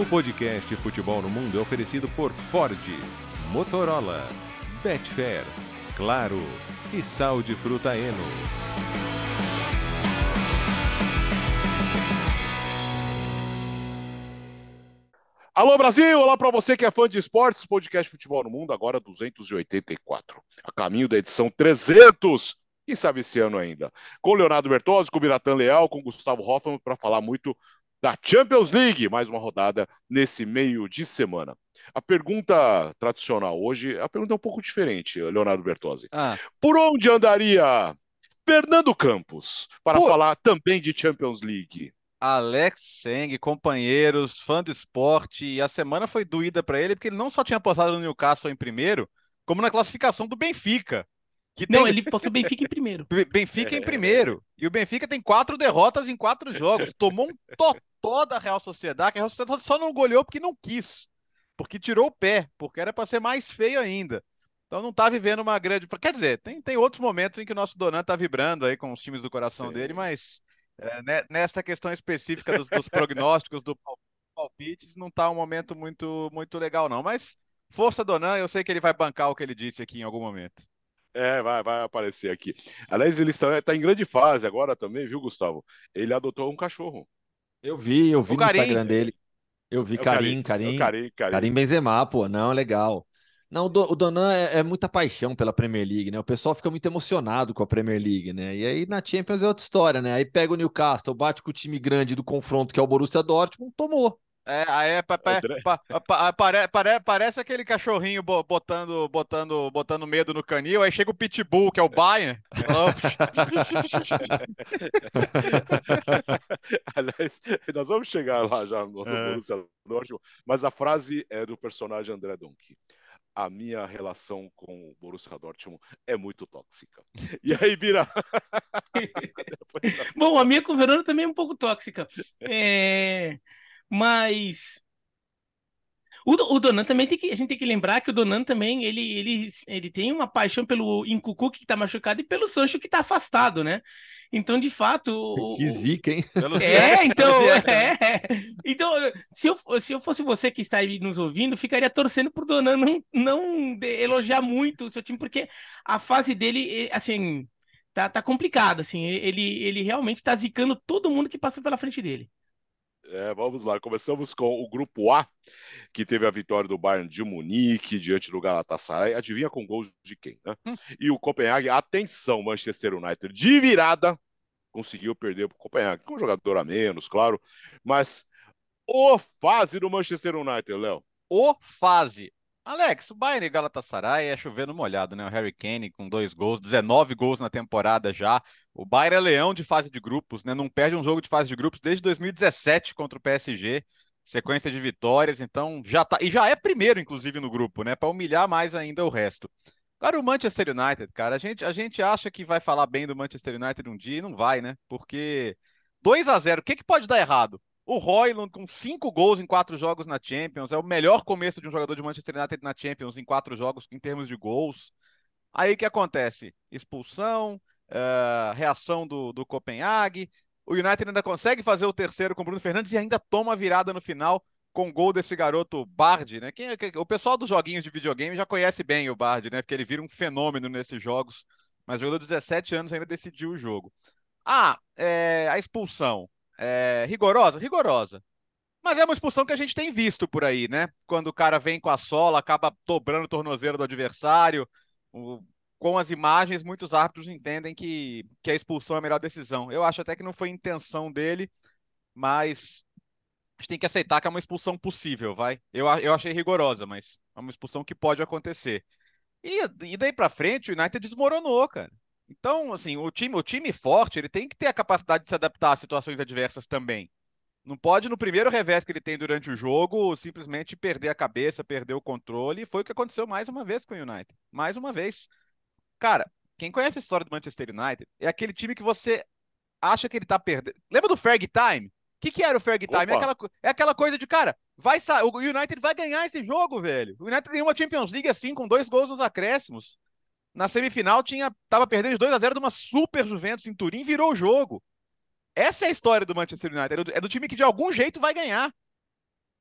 O podcast Futebol no Mundo é oferecido por Ford, Motorola, Betfair, Claro e Sal de Fruta Eno. Alô Brasil, olá para você que é fã de esportes, podcast Futebol no Mundo, agora 284. A caminho da edição 300, quem sabe esse ano ainda. Com Leonardo Bertozzi, com Biratan Leal, com Gustavo Hoffman para falar muito da Champions League, mais uma rodada nesse meio de semana. A pergunta tradicional hoje, a pergunta é um pouco diferente, Leonardo Bertozzi. Ah. Por onde andaria Fernando Campos para Pô. falar também de Champions League? Alex Seng, companheiros, fã do esporte, e a semana foi doída para ele porque ele não só tinha postado no Newcastle em primeiro, como na classificação do Benfica. Que tem... Não, ele postou o Benfica em primeiro. Benfica em primeiro. E o Benfica tem quatro derrotas em quatro jogos. Tomou um totó da Real Sociedade, que a Real Sociedade só não goleou porque não quis. Porque tirou o pé, porque era para ser mais feio ainda. Então não tá vivendo uma grande. Quer dizer, tem, tem outros momentos em que o nosso Donan tá vibrando aí com os times do coração Sim. dele, mas é, né, nessa questão específica dos, dos prognósticos, do palpites, não está um momento muito, muito legal, não. Mas força Donan, eu sei que ele vai bancar o que ele disse aqui em algum momento. É, vai, vai aparecer aqui. Aliás, ele está, está em grande fase agora também, viu, Gustavo? Ele adotou um cachorro. Eu vi, eu vi o no Carim. Instagram dele. Eu vi é Carim, Carim, Carim, Carim. Carim Benzema, pô, não, legal. Não, o Donan é, é, muita paixão pela Premier League, né? O pessoal fica muito emocionado com a Premier League, né? E aí na Champions é outra história, né? Aí pega o Newcastle, bate com o time grande do confronto, que é o Borussia Dortmund, tomou. É, aí é, pa, pa, pa, pare, pare, parece aquele cachorrinho botando, botando, botando medo no canil, aí chega o Pitbull, que é o Bayern. Aliás, nós vamos chegar lá já no, no é. Borussia Dortmund, mas a frase é do personagem André Donkey a minha relação com o Borussia Dortmund é muito tóxica. E aí, Bira? Bom, a minha com o Verona também é um pouco tóxica. É... Mas o, o Donan também tem que. A gente tem que lembrar que o Donan também ele, ele, ele tem uma paixão pelo Incucu que está machucado e pelo Sancho que está afastado, né? Então, de fato. O... Que zica, hein? É, então. É. Então, se eu, se eu fosse você que está aí nos ouvindo, ficaria torcendo pro Donan não, não elogiar muito o seu time, porque a fase dele, assim, tá, tá complicada, assim. Ele, ele realmente tá zicando todo mundo que passa pela frente dele. É, vamos lá, começamos com o grupo A, que teve a vitória do Bayern de Munique diante do Galatasaray. Adivinha com gols de quem, né? Hum. E o Copenhague, atenção, Manchester United de virada, conseguiu perder para o Copenhague, com um jogador a menos, claro, mas o fase do Manchester United, Léo. O fase. Alex, o Bayern e Galatasaray é chovendo molhado, né? O Harry Kane com dois gols, 19 gols na temporada já. O Bayern é leão de fase de grupos, né? Não perde um jogo de fase de grupos desde 2017 contra o PSG. Sequência de vitórias, então já tá. E já é primeiro, inclusive, no grupo, né? Para humilhar mais ainda o resto. Agora, o Manchester United, cara, a gente, a gente acha que vai falar bem do Manchester United um dia e não vai, né? Porque 2 a 0 o que, que pode dar errado? O Royland com cinco gols em quatro jogos na Champions. É o melhor começo de um jogador de Manchester United na Champions em quatro jogos em termos de gols. Aí o que acontece? Expulsão, uh, reação do, do Copenhague. O United ainda consegue fazer o terceiro com o Bruno Fernandes e ainda toma a virada no final com o gol desse garoto Bard, né? Quem, é o pessoal dos joguinhos de videogame já conhece bem o Bard, né? Porque ele vira um fenômeno nesses jogos. Mas jogou 17 anos ainda decidiu o jogo. Ah, é, a expulsão. É, rigorosa? Rigorosa. Mas é uma expulsão que a gente tem visto por aí, né? Quando o cara vem com a sola, acaba dobrando o tornozeiro do adversário. O, com as imagens, muitos árbitros entendem que, que a expulsão é a melhor decisão. Eu acho até que não foi intenção dele, mas a gente tem que aceitar que é uma expulsão possível, vai? Eu, eu achei rigorosa, mas é uma expulsão que pode acontecer. E, e daí para frente, o United desmoronou, cara. Então, assim, o time, o time forte, ele tem que ter a capacidade de se adaptar a situações adversas também. Não pode, no primeiro revés que ele tem durante o jogo, simplesmente perder a cabeça, perder o controle. E foi o que aconteceu mais uma vez com o United. Mais uma vez. Cara, quem conhece a história do Manchester United é aquele time que você acha que ele tá perdendo. Lembra do Ferg Time? O que, que era o Ferg Time? É aquela, é aquela, coisa de, cara, vai o United vai ganhar esse jogo, velho. O United ganhou uma Champions League assim, com dois gols nos acréscimos. Na semifinal tinha tava perdendo de 2 a 0 de uma super Juventus em Turim, virou o jogo. Essa é a história do Manchester United, é do, é do time que de algum jeito vai ganhar.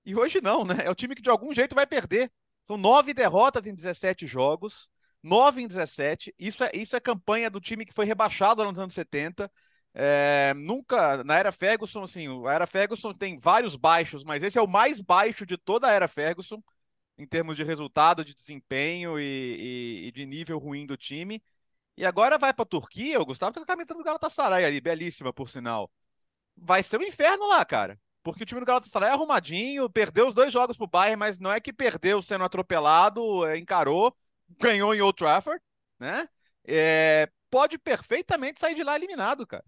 E hoje não, né? É o time que de algum jeito vai perder. São nove derrotas em 17 jogos, nove em 17. Isso é, isso é campanha do time que foi rebaixado nos anos 70. É, nunca, na era Ferguson, assim, a era Ferguson tem vários baixos, mas esse é o mais baixo de toda a era Ferguson, em termos de resultado, de desempenho e, e, e de nível ruim do time. E agora vai para a Turquia, o Gustavo tá com a camisa do Galatasaray ali, belíssima por sinal. Vai ser um inferno lá, cara. Porque o time do Galatasaray é arrumadinho, perdeu os dois jogos pro Bayern, mas não é que perdeu sendo atropelado, é, encarou, ganhou em Old Trafford, né? É, pode perfeitamente sair de lá eliminado, cara.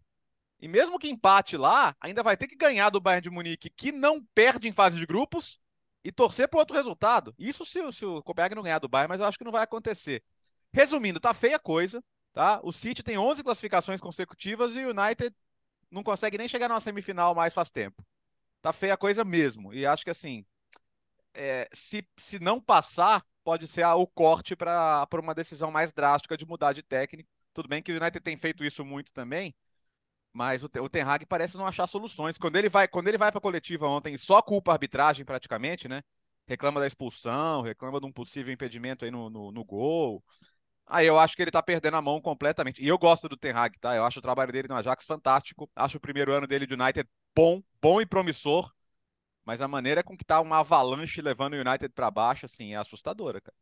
E mesmo que empate lá, ainda vai ter que ganhar do Bayern de Munique, que não perde em fase de grupos, e torcer para outro resultado. Isso se, se o Copenhague não ganhar do Bayern, mas eu acho que não vai acontecer. Resumindo, tá feia a coisa, tá? O City tem 11 classificações consecutivas e o United não consegue nem chegar numa semifinal mais faz tempo. Tá feia a coisa mesmo. E acho que assim, é, se, se não passar, pode ser o corte para uma decisão mais drástica de mudar de técnico. Tudo bem que o United tem feito isso muito também, mas o, Ten Hag parece não achar soluções. Quando ele vai, quando ele vai para a coletiva ontem, só culpa a arbitragem praticamente, né? Reclama da expulsão, reclama de um possível impedimento aí no, no, no gol. Aí eu acho que ele tá perdendo a mão completamente. E eu gosto do Ten Hag, tá? Eu acho o trabalho dele no Ajax fantástico. Acho o primeiro ano dele de United bom, bom e promissor. Mas a maneira com que tá uma avalanche levando o United para baixo, assim, é assustadora, cara.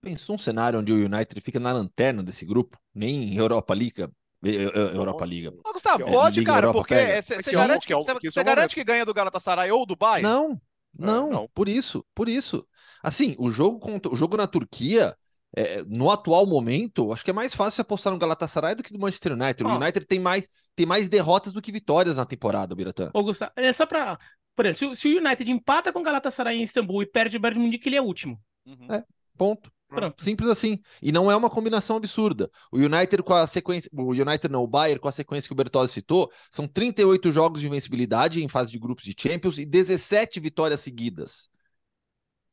Pensou um cenário onde o United fica na lanterna desse grupo, nem Europa League, Europa Liga. Mas, Gustavo, pode, Liga cara, Europa porque você garante, que, que, é garante que ganha do Galatasaray ou do Bayern? Não, não, não, por isso, por isso. Assim, o jogo contra, o jogo na Turquia, é, no atual momento, acho que é mais fácil apostar no Galatasaray do que no Manchester United. O United tem mais, tem mais derrotas do que vitórias na temporada, Biratã. Ô, Gustavo, é só pra. Por exemplo, se, se, o United empata com o Galatasaray em Istambul e perde o Bayern de Munique, ele é último. Uhum. É, ponto. Pronto. Simples assim. E não é uma combinação absurda. O United com a sequência. O United não, o Bayern com a sequência que o Bertozzi citou, são 38 jogos de invencibilidade em fase de grupos de Champions e 17 vitórias seguidas.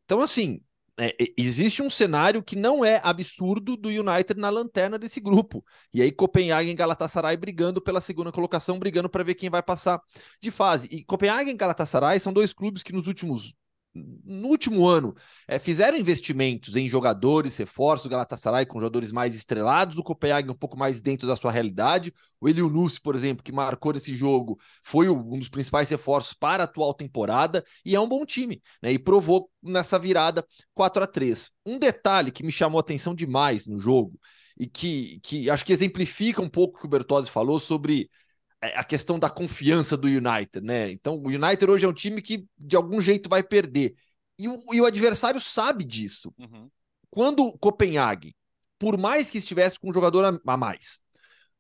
Então, assim, é, existe um cenário que não é absurdo do United na lanterna desse grupo. E aí, Copenhague e Galatasaray brigando pela segunda colocação, brigando para ver quem vai passar de fase. E Copenhague e Galatasaray são dois clubes que nos últimos no último ano, é, fizeram investimentos em jogadores, reforços, o Galatasaray com jogadores mais estrelados, o Copenhague um pouco mais dentro da sua realidade. O Eliunus, por exemplo, que marcou nesse jogo, foi um dos principais reforços para a atual temporada e é um bom time, né? E provou nessa virada 4 a 3 Um detalhe que me chamou a atenção demais no jogo e que, que acho que exemplifica um pouco o que o Bertozzi falou sobre a questão da confiança do United, né? Então, o United hoje é um time que de algum jeito vai perder. E o, e o adversário sabe disso. Uhum. Quando o Copenhague, por mais que estivesse com um jogador a, a mais,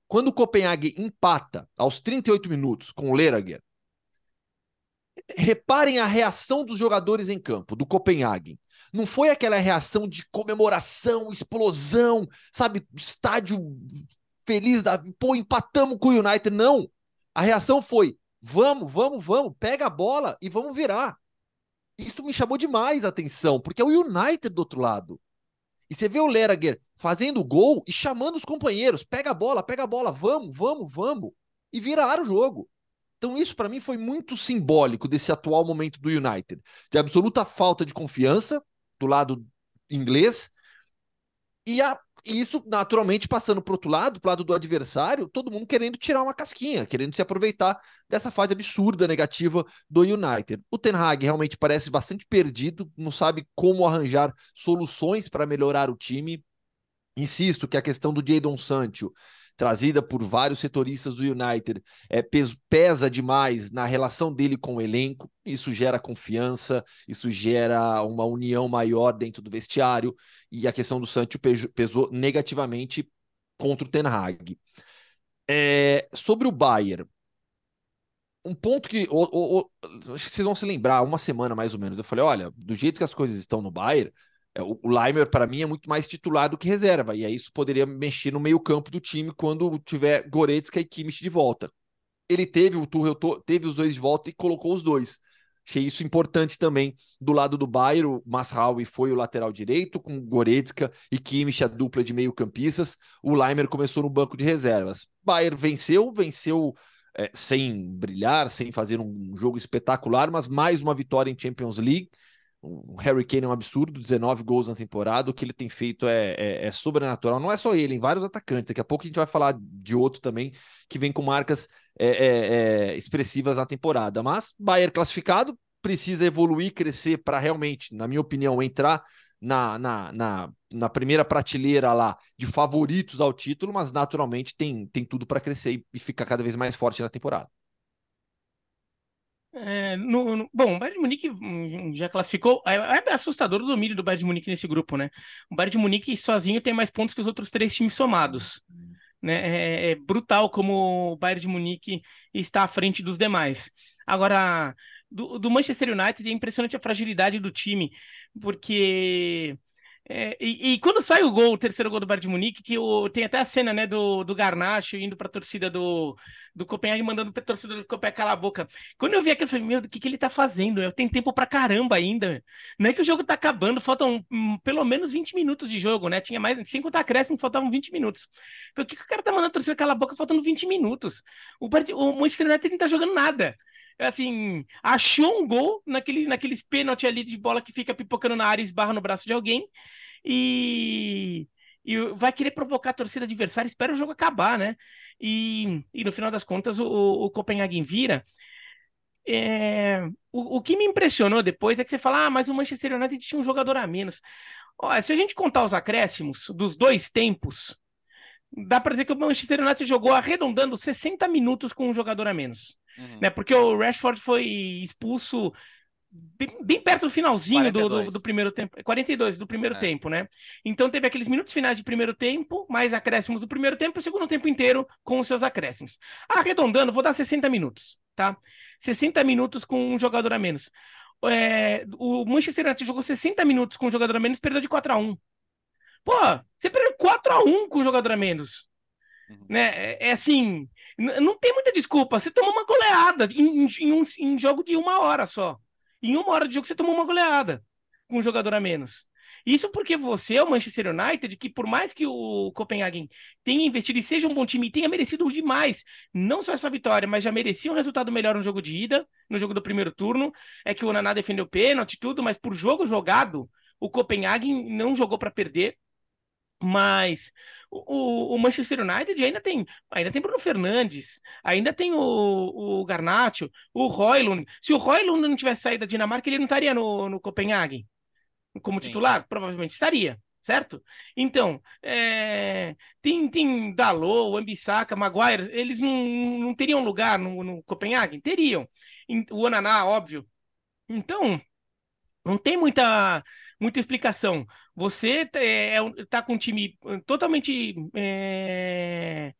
quando o Copenhague empata aos 38 minutos com o Lerager, reparem a reação dos jogadores em campo, do Copenhague. Não foi aquela reação de comemoração, explosão, sabe? Estádio feliz da pô, empatamos com o United. Não. A reação foi: vamos, vamos, vamos, pega a bola e vamos virar. Isso me chamou demais a atenção, porque é o United do outro lado. E você vê o Lerager fazendo gol e chamando os companheiros: pega a bola, pega a bola, vamos, vamos, vamos. E viraram o jogo. Então, isso para mim foi muito simbólico desse atual momento do United, de absoluta falta de confiança do lado inglês e a e isso, naturalmente, passando para outro lado, para lado do adversário, todo mundo querendo tirar uma casquinha, querendo se aproveitar dessa fase absurda negativa do United. O Ten Hag realmente parece bastante perdido, não sabe como arranjar soluções para melhorar o time. Insisto que a questão do Jadon Sancho trazida por vários setoristas do United, é, pesa demais na relação dele com o elenco. Isso gera confiança, isso gera uma união maior dentro do vestiário. E a questão do Sancho pesou negativamente contra o Ten Hag. É, sobre o Bayern, um ponto que acho que vocês vão se lembrar, uma semana mais ou menos, eu falei: olha, do jeito que as coisas estão no Bayern, é, o Leimer, para mim, é muito mais titular do que reserva, e aí isso poderia mexer no meio-campo do time quando tiver Goretzka e Kimmich de volta. Ele teve o Tuchel, teve os dois de volta e colocou os dois. Achei isso importante também do lado do Bayern. O Masraoui foi o lateral direito, com Goretzka e Kimmich, a dupla de meio-campistas. O Leimer começou no banco de reservas. Bayern venceu, venceu é, sem brilhar, sem fazer um jogo espetacular, mas mais uma vitória em Champions League. O Harry Kane é um absurdo, 19 gols na temporada. O que ele tem feito é, é, é, sobrenatural. Não é só ele, em vários atacantes. Daqui a pouco a gente vai falar de outro também que vem com marcas é, é, é expressivas na temporada. Mas Bayern classificado precisa evoluir, crescer para realmente, na minha opinião, entrar na, na, na, na, primeira prateleira lá de favoritos ao título, mas naturalmente tem, tem tudo para crescer e, e ficar cada vez mais forte na temporada. É, no, no, bom, o Bayern de Munique hum, já classificou. É, é, assustador o domínio do Bayern de Munique nesse grupo, né? O Bayern de Munique sozinho tem mais pontos que os outros três times somados. Né? É, é brutal como o Bayern de Munique está à frente dos demais. Agora, do, do Manchester United é impressionante a fragilidade do time, porque é, e, e, quando sai o gol, o terceiro gol do Bayern de Munique, que o, tem até a cena né, do, do Garnacho indo para a torcida do, do Copenhague, mandando para a torcida do Copenhague calar a boca. Quando eu vi aquilo, eu falei, meu, o que, que ele está fazendo? Eu tenho tempo para caramba ainda. Não é que o jogo está acabando, faltam um, pelo menos 20 minutos de jogo, né? Tinha mais, sem contar acréscimo, faltavam 20 minutos. Falei, o que, que o cara tá mandando a torcida calar a boca faltando 20 minutos? O, o Manchester United não tá jogando nada assim, achou um gol naquele, naqueles pênalti ali de bola que fica pipocando na área e esbarra no braço de alguém e, e vai querer provocar a torcida adversária, espera o jogo acabar, né? E, e no final das contas o, o Copenhagen vira. É, o, o que me impressionou depois é que você fala, ah, mas o Manchester United tinha um jogador a menos. Olha, se a gente contar os acréscimos dos dois tempos, dá para dizer que o Manchester United jogou arredondando 60 minutos com um jogador a menos. Uhum. Né? Porque o Rashford foi expulso bem, bem perto do finalzinho do, do, do, primeiro tempo. 42 do primeiro é. tempo, né? Então teve aqueles minutos finais de primeiro tempo, mais acréscimos do primeiro tempo, o segundo tempo inteiro com os seus acréscimos. Arredondando, vou dar 60 minutos, tá? 60 minutos com um jogador a menos. É, o Manchester United jogou 60 minutos com um jogador a menos, perdeu de 4 a 1 Pô, você perdeu 4 a 1 com um jogador a menos. Uhum. Né? É, é assim, não tem muita desculpa. Você tomou uma goleada em, em, um, em jogo de uma hora só. Em uma hora de jogo você tomou uma goleada com um jogador a menos. Isso porque você é o Manchester United, que por mais que o Copenhagen tenha investido e seja um bom time tenha merecido demais, não só essa vitória, mas já merecia um resultado melhor no jogo de ida, no jogo do primeiro turno. É que o Naná defendeu pênalti e tudo, mas por jogo jogado, o Copenhagen não jogou para perder. Mas o, o, Manchester United ainda tem, ainda tem Bruno Fernandes, ainda tem o, o Garnacho, o Roylund. Se o Roylund não tivesse saído da Dinamarca, ele não estaria no, no Copenhague como Sim. titular? Provavelmente estaria, certo? Então, é... tem, tem Dalot, Ambissaca, Maguire, eles não, não teriam lugar no, no Copenhague? Teriam. O Onaná, óbvio. Então, não tem muita muita explicação. Você é, é, tá com um time hum, totalmente é,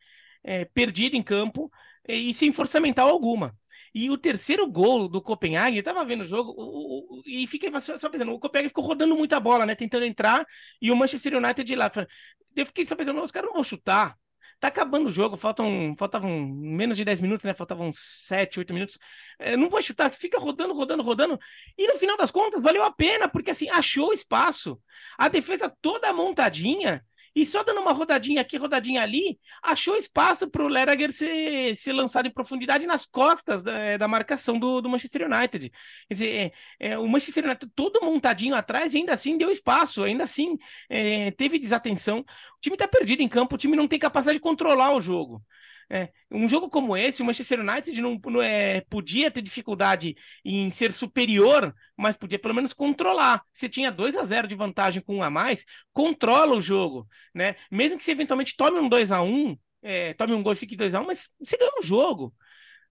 é, perdido em campo e sem força mental alguma. E o terceiro gol do Copenhague, eu tava vendo o jogo o, o, e fiquei só, só, pensando, o Copenhague ficou rodando muita bola, né? Tentando entrar, e o Manchester United de lá. Eu fiquei só pensando, os caras não vão chutar. Tá acabando o jogo, faltam, faltavam menos de 10 minutos, né? Faltavam 7, 8 minutos. É, não vou chutar, fica rodando, rodando, rodando. E no final das contas, valeu a pena, porque assim, achou espaço. A defesa toda montadinha e só dando uma rodadinha aqui, rodadinha ali, achou espaço para o Lerager ser, ser lançado em profundidade nas costas da, é, da marcação do, do, Manchester United. Quer dizer, é, é, o Manchester United todo montadinho atrás, ainda assim deu espaço, ainda assim é, teve desatenção. O time está perdido em campo, o time não tem capacidade de controlar o jogo. É, um jogo como esse, o Manchester United não, não é, podia ter dificuldade em ser superior, mas podia pelo menos controlar. Se tinha 2 a 0 de vantagem com um a mais, controla o jogo, né? Mesmo que você eventualmente tome um 2 a 1 é, tome um gol e fique 2 a 1 mas você ganhou o jogo.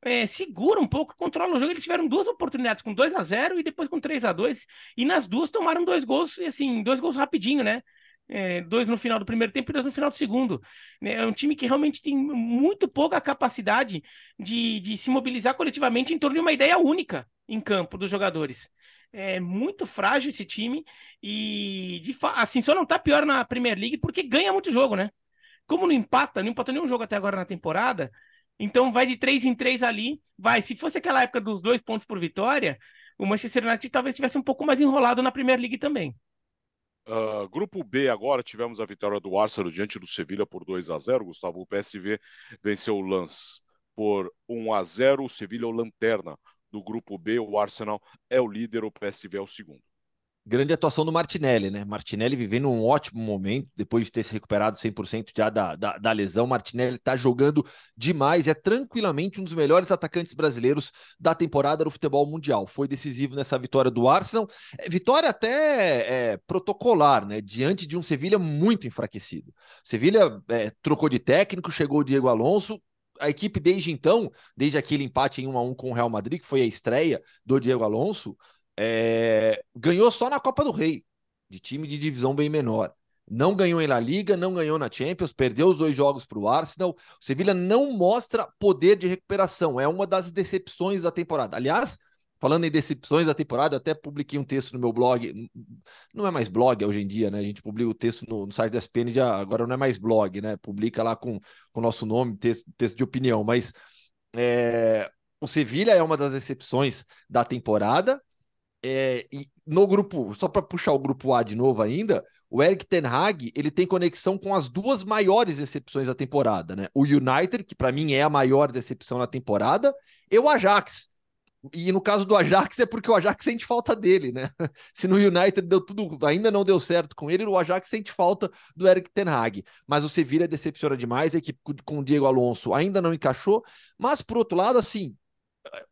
É, segura um pouco, controla o jogo. Eles tiveram duas oportunidades com 2 a 0 e depois com 3 a 2 e nas duas tomaram dois gols, assim, dois gols rapidinho, né? É, dois no final do primeiro tempo e dois no final do segundo. Né? É um time que realmente tem muito pouca capacidade de, de se mobilizar coletivamente em torno de uma ideia única em campo dos jogadores. É muito frágil esse time e de assim só não tá pior na Premier League porque ganha muito jogo, né? Como não empata, não empatou nenhum jogo até agora na temporada, então vai de três em três ali. Vai, se fosse aquela época dos dois pontos por vitória, o Manchester United talvez estivesse um pouco mais enrolado na Premier League também. Uh, grupo B agora tivemos a vitória do Arsenal diante do Sevilha por 2 a 0. Gustavo, o PSV venceu o Lens por 1 a 0. O Sevilha é o lanterna do grupo B, o Arsenal é o líder, o PSV é o segundo. Grande atuação do Martinelli, né? Martinelli vivendo um ótimo momento, depois de ter se recuperado 100% já da, da, da lesão. Martinelli tá jogando demais, é tranquilamente um dos melhores atacantes brasileiros da temporada do futebol mundial. Foi decisivo nessa vitória do Arsenal. É, vitória até é, protocolar, né? Diante de um Sevilha muito enfraquecido. Sevilha é, trocou de técnico, chegou o Diego Alonso, a equipe desde então, desde aquele empate em 1 a 1 com o Real Madrid, que foi a estreia do Diego Alonso, é, ganhou só na Copa do Rei, de time de divisão bem menor. Não ganhou em La Liga, não ganhou na Champions, perdeu os dois jogos para o Arsenal. O Sevilla não mostra poder de recuperação, é uma das decepções da temporada. Aliás, Falando em decepções da temporada, eu até publiquei um texto no meu blog. Não é mais blog hoje em dia, né? A gente publica o texto no, no site da SPN, já, agora não é mais blog, né? Publica lá com o nosso nome, texto, texto de opinião. Mas é, o Sevilha é uma das decepções da temporada. É, no grupo, só para puxar o grupo A de novo ainda, o Eric Ten Hag ele tem conexão com as duas maiores decepções da temporada, né? O United, que para mim é a maior decepção da temporada, e o Ajax, e no caso do Ajax é porque o Ajax sente falta dele, né? Se no United deu tudo, ainda não deu certo com ele, o Ajax sente falta do Eric Ten Hag. Mas o Sevilla decepciona demais, a equipe com o Diego Alonso ainda não encaixou. Mas por outro lado, assim,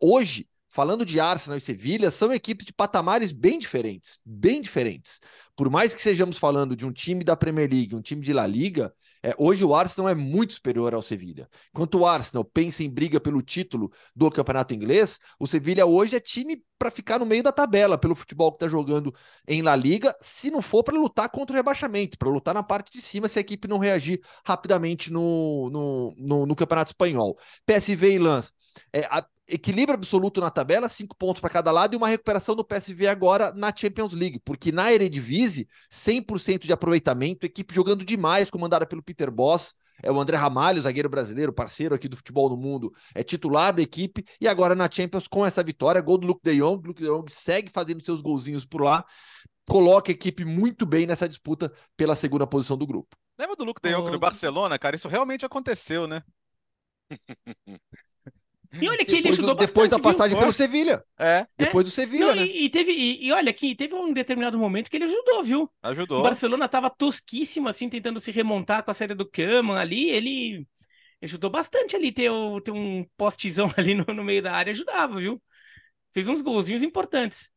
hoje falando de Arsenal e Sevilha, são equipes de patamares bem diferentes, bem diferentes. Por mais que sejamos falando de um time da Premier League, um time de La Liga, é, hoje o Arsenal é muito superior ao Sevilha. Enquanto o Arsenal pensa em briga pelo título do campeonato inglês, o Sevilha hoje é time para ficar no meio da tabela pelo futebol que está jogando em La Liga, se não for para lutar contra o rebaixamento, para lutar na parte de cima se a equipe não reagir rapidamente no, no, no, no campeonato espanhol. PSV e Lans. É, a, equilíbrio absoluto na tabela, cinco pontos para cada lado e uma recuperação do PSV agora na Champions League, porque na Eredivisie, 100% de aproveitamento, equipe jogando demais, comandada pelo Peter Boss, é o André Ramalho, zagueiro brasileiro, parceiro aqui do futebol no mundo, é titular da equipe e agora na Champions com essa vitória, gol do Luke De Jong, Luke De Jong segue fazendo seus golzinhos por lá, coloca a equipe muito bem nessa disputa pela segunda posição do grupo. Lembra do Luke De Jong no Barcelona, cara? Isso realmente aconteceu, né? E olha que ele ajudou do, Depois da passagem viu? pelo Sevilha. É. Depois do Sevilha, né? E, e teve, e, e, olha que teve um determinado momento que ele ajudou, viu? Ajudou. O Barcelona tava tosquíssimo, assim, tentando se remontar com a saída do Kaman ali. Ele ajudou bastante ali ter, ter um postezão ali no, no meio da área, ajudava, viu? Fez uns golzinhos importantes.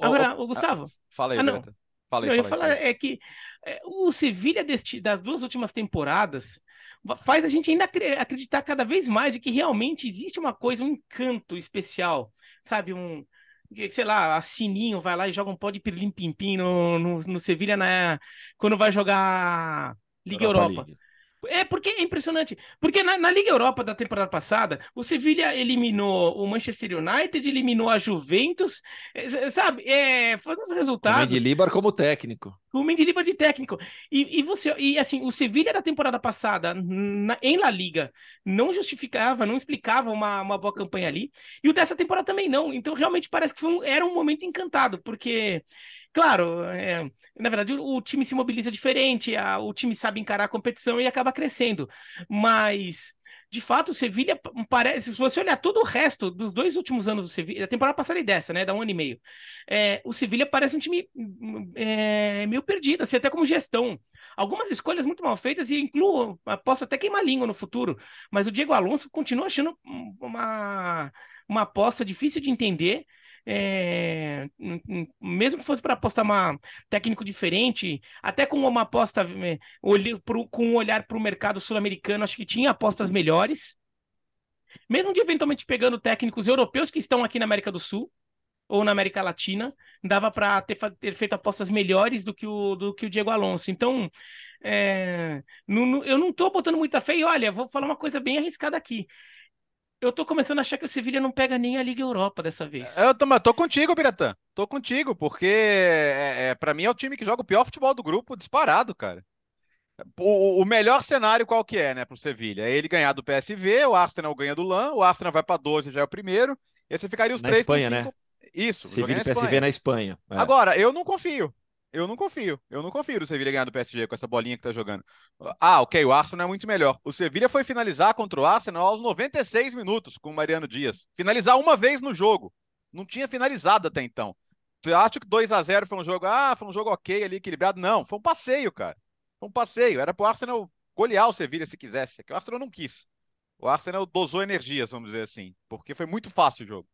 Agora, o Gustavo. Ah, fala aí, ah, não. Fala aí, não, eu ia falar é que é, o Sevilha das duas últimas temporadas faz a gente ainda acreditar cada vez mais de que realmente existe uma coisa, um encanto especial, sabe? Um, sei lá, a Sininho vai lá e joga um pó de pirlim-pim-pim no, no, no Sevilha na, quando vai jogar Liga Europa. Europa. É porque é impressionante. Porque na, na, Liga Europa da temporada passada, o Sevilla eliminou o Manchester United, eliminou a Juventus, é, sabe? É, faz uns resultados. O Mendilibar como técnico. O Mendilibar de técnico. E, e você, e assim, o Sevilla da temporada passada na, em La Liga não justificava, não explicava uma, uma boa campanha ali. E o dessa temporada também não. Então realmente parece que um, era um momento encantado, porque Claro, é, na verdade o, o, time se mobiliza diferente, a, o time sabe encarar a competição e acaba crescendo. Mas, de fato, o Sevilha parece. Se você olhar todo o resto dos dois últimos anos do Sevilha, da temporada passada e dessa, né? Da um ano e meio, é, o Sevilha parece um time é, meio perdido, assim, até como gestão. Algumas escolhas muito mal feitas e incluo, posso até queimar língua no futuro, mas o Diego Alonso continua achando uma, uma aposta difícil de entender é, mesmo que fosse para apostar uma técnico diferente, até com uma aposta é, com um olhar para o mercado sul-americano, acho que tinha apostas melhores. Mesmo de eventualmente pegando técnicos europeus que estão aqui na América do Sul ou na América Latina, dava para ter, ter, feito apostas melhores do que o, do que o Diego Alonso. Então, é, eu não estou botando muita fé. E olha, vou falar uma coisa bem arriscada aqui eu tô começando a achar que o Sevilha não pega nem a Liga Europa dessa vez. Eu tô, mas tô contigo, Piratã. Tô contigo, porque é, é, para mim é o time que joga o pior futebol do grupo, disparado, cara. O, o melhor cenário qual que é, né, pro Sevilha? É ele ganhar do PSV, o Arsenal ganha do LAN, o Arsenal vai para 12, já é o primeiro, e aí você ficaria os na três Espanha, né? Isso. Sevilha e PSV na Espanha. É. Agora, eu não confio. Eu não confio. Eu não confio no Sevilha ganhar do PSG com essa bolinha que tá jogando. Ah, ok, o Arsenal é muito melhor. O Sevilha foi finalizar contra o Arsenal aos 96 minutos com o Mariano Dias. Finalizar uma vez no jogo. Não tinha finalizado até então. Você acha que 2 a 0 foi um jogo, ah, foi um jogo ok ali, equilibrado? Não, foi um passeio, cara. Foi um passeio. Era pro Arsenal golear o Sevilha se quisesse. É que o Arsenal não quis. O Arsenal dosou energias, vamos dizer assim, porque foi muito fácil o jogo.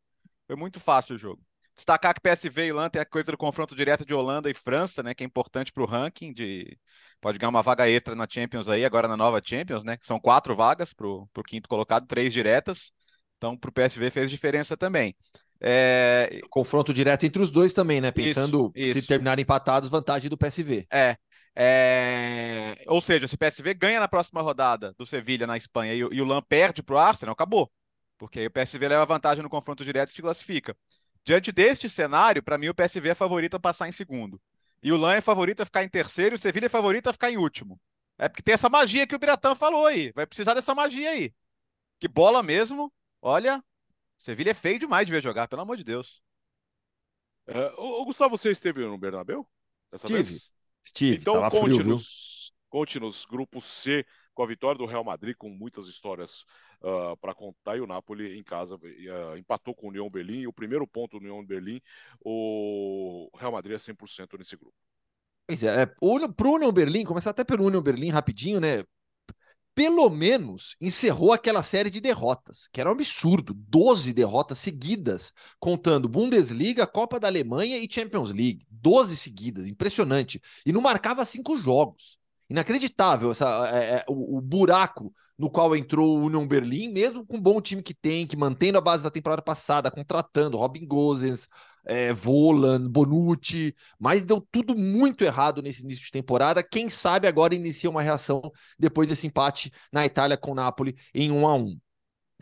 Foi muito fácil o jogo. Destacar que PSV e LAN tem a coisa do confronto direto de Holanda e França, né? Que é importante para o ranking. De... Pode ganhar uma vaga extra na Champions aí, agora na nova Champions, né? Que são quatro vagas para o quinto colocado, três diretas. Então, para o PSV fez diferença também. É... Confronto direto entre os dois também, né? Pensando isso, isso. se terminarem empatados, vantagem do PSV. É. é... Ou seja, se o PSV ganha na próxima rodada do Sevilha na Espanha e, o LAN perde para o Arsenal, acabou. Porque aí o PSV leva vantagem no confronto direto e se classifica. Diante deste cenário, para mim o PSV é favorito a passar em segundo. E o Lan é favorito a ficar em terceiro e o Sevilha é favorito a ficar em último. É porque tem essa magia que o Biratã falou aí. Vai precisar dessa magia aí. Que bola mesmo. Olha, o Sevilha é feio demais de ver jogar, pelo amor de Deus. É, o, Gustavo, você esteve no Bernabéu? Dessa Estive. Vez? Estive. Então conte-nos, conte-nos, grupo C, com a vitória do Real Madrid, com muitas histórias uh, ah, para contar. E o Napoli em casa uh, empatou com o União Berlim. E o primeiro ponto do União Berlim, o Real Madrid é 100% nesse grupo. Pois é, é para o União Berlim, começar até pelo União Berlim rapidinho, né? Pelo menos encerrou aquela série de derrotas, que era um absurdo. 12 derrotas seguidas, contando Bundesliga, Copa da Alemanha e Champions League. 12 seguidas, impressionante. E não marcava cinco jogos. Inacreditável essa, é, é, o, o buraco no qual entrou o Union Berlim, mesmo com o bom time que tem, que mantendo a base da temporada passada, contratando Robin Gozens, é, Volan, Bonucci, mas deu tudo muito errado nesse início de temporada. Quem sabe agora inicia uma reação depois desse empate na Itália com o Napoli em 1 a 1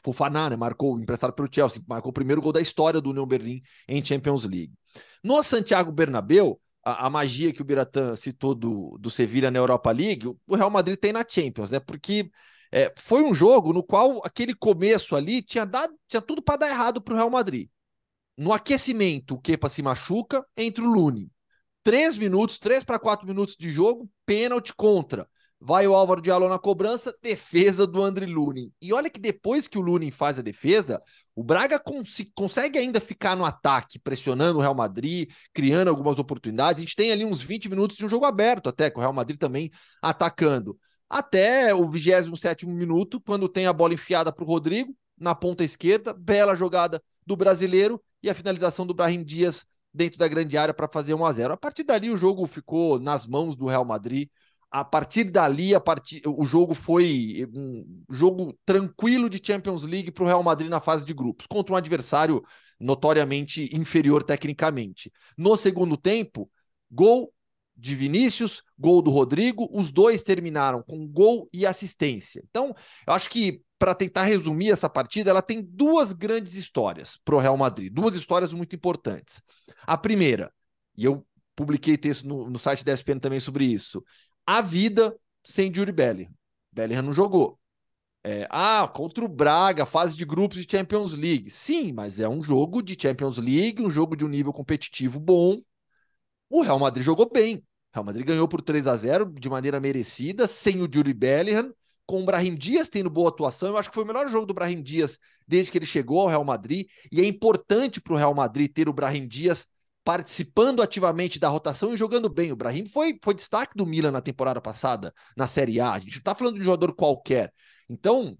Fofaná, né, marcou, emprestado pelo Chelsea, marcou o primeiro gol da história do Union Berlim em Champions League. No Santiago Bernabéu, a, a, magia que o Biratã citou do, do Sevilla na Europa League, o Real Madrid tem na Champions, né? Porque é, foi um jogo no qual aquele começo ali tinha, dado, tinha tudo para dar errado para o Real Madrid. No aquecimento, o Kepa se machuca, entre o Lune. Três minutos, três para quatro minutos de jogo, pênalti contra. Vai o Álvaro Diallo na cobrança, defesa do André Lunin. E olha que depois que o Lunin faz a defesa, o Braga cons consegue ainda ficar no ataque, pressionando o Real Madrid, criando algumas oportunidades. A gente tem ali uns 20 minutos de um jogo aberto até, com o Real Madrid também atacando até o 27 minuto, quando tem a bola enfiada para o Rodrigo, na ponta esquerda, bela jogada do brasileiro e a finalização do Brahim Dias dentro da grande área para fazer 1 a 0 A partir dali, o jogo ficou nas mãos do Real Madrid. A partir dali, a partir, o jogo foi um jogo tranquilo de Champions League para o Real Madrid na fase de grupos, contra um adversário notoriamente inferior tecnicamente. No segundo tempo, gol de Vinícius, gol do Rodrigo, os dois terminaram com gol e assistência. Então, eu acho que para tentar resumir essa partida, ela tem duas grandes histórias para o Real Madrid, duas histórias muito importantes. A primeira, e eu publiquei texto no, no site da ESPN também sobre isso, a vida sem Yuri Bellingham. Bellingham não jogou. É, ah, contra o Braga, fase de grupos de Champions League. Sim, mas é um jogo de Champions League, um jogo de um nível competitivo bom. O Real Madrid jogou bem. Real Madrid ganhou por 3 a 0 de maneira merecida, sem o Juri Bellingham, com o Brahim Dias tendo boa atuação. Eu acho que foi o melhor jogo do Brahim Dias desde que ele chegou ao Real Madrid. E é importante para o Real Madrid ter o Brahim Dias participando ativamente da rotação e jogando bem. O Brahim foi, foi destaque do Milan na temporada passada, na Série A. A gente não está falando de um jogador qualquer. Então,